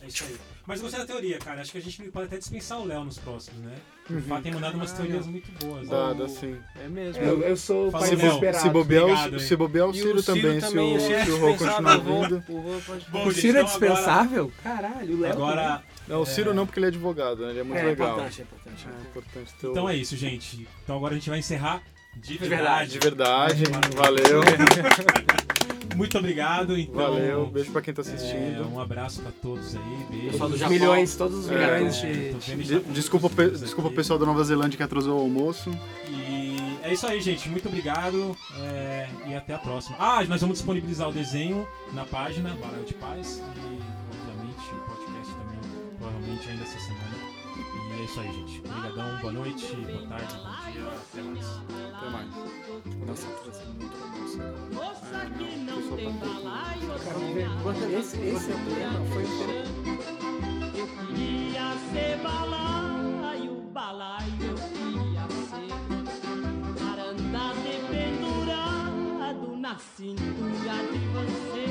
A: É isso aí. Mas gostei da teoria, cara. Acho que a gente pode até dispensar o Léo nos próximos, né?
E: Uhum.
A: O Fá tem mandado umas
D: Caralho.
A: teorias muito boas.
E: Dá,
A: né?
E: dá sim.
D: É mesmo.
B: Eu, eu sou o pai
A: Léo.
B: desesperado.
E: Se bobear,
A: Obrigado,
E: se bobear o Ciro, também, se o,
D: é
E: se o Rô continuar vindo.
D: o
B: Ciro é
A: então agora-
B: dispensável? Caralho, o Léo.
A: Agora,
E: Não, o Ciro não, porque ele é advogado, né? Ele é muito
C: é
E: legal.
C: importante, é importante.
E: É importante ter o-
A: então é isso, gente. Então agora a gente vai encerrar de
C: verdade.
E: De
A: verdade.
E: verdade, valeu. [laughs]
A: Muito obrigado. Então,
E: Valeu, beijo pra quem tá
A: é,
E: assistindo.
A: um abraço pra todos aí. Beijo.
C: Do Japão.
B: milhões, todos os
E: É.
B: milhões
A: É,
B: de.
E: De- desculpa, o pe- desculpa o pessoal da Nova Zelândia que atrasou o almoço.
A: E é isso aí, gente. Muito obrigado. é, e até a próxima. Ah, nós vamos disponibilizar o desenho na página Baralho de Paz. E, obviamente, o podcast também, provavelmente, ainda essa semana. É isso aí, gente. Obrigadão, boa noite, boa tarde, bom dia, até mais.
E: Até mais.
B: Nossa, trouxe muito romance.
F: Moça
E: Ah,
F: que
E: não,
F: tem
E: tá um
F: balaio,
B: ver.
C: Quantas
B: Esse, esse tema foi um tema
F: eu queria ser balaio, balaio eu queria ser para andar dependurado na cintura de você.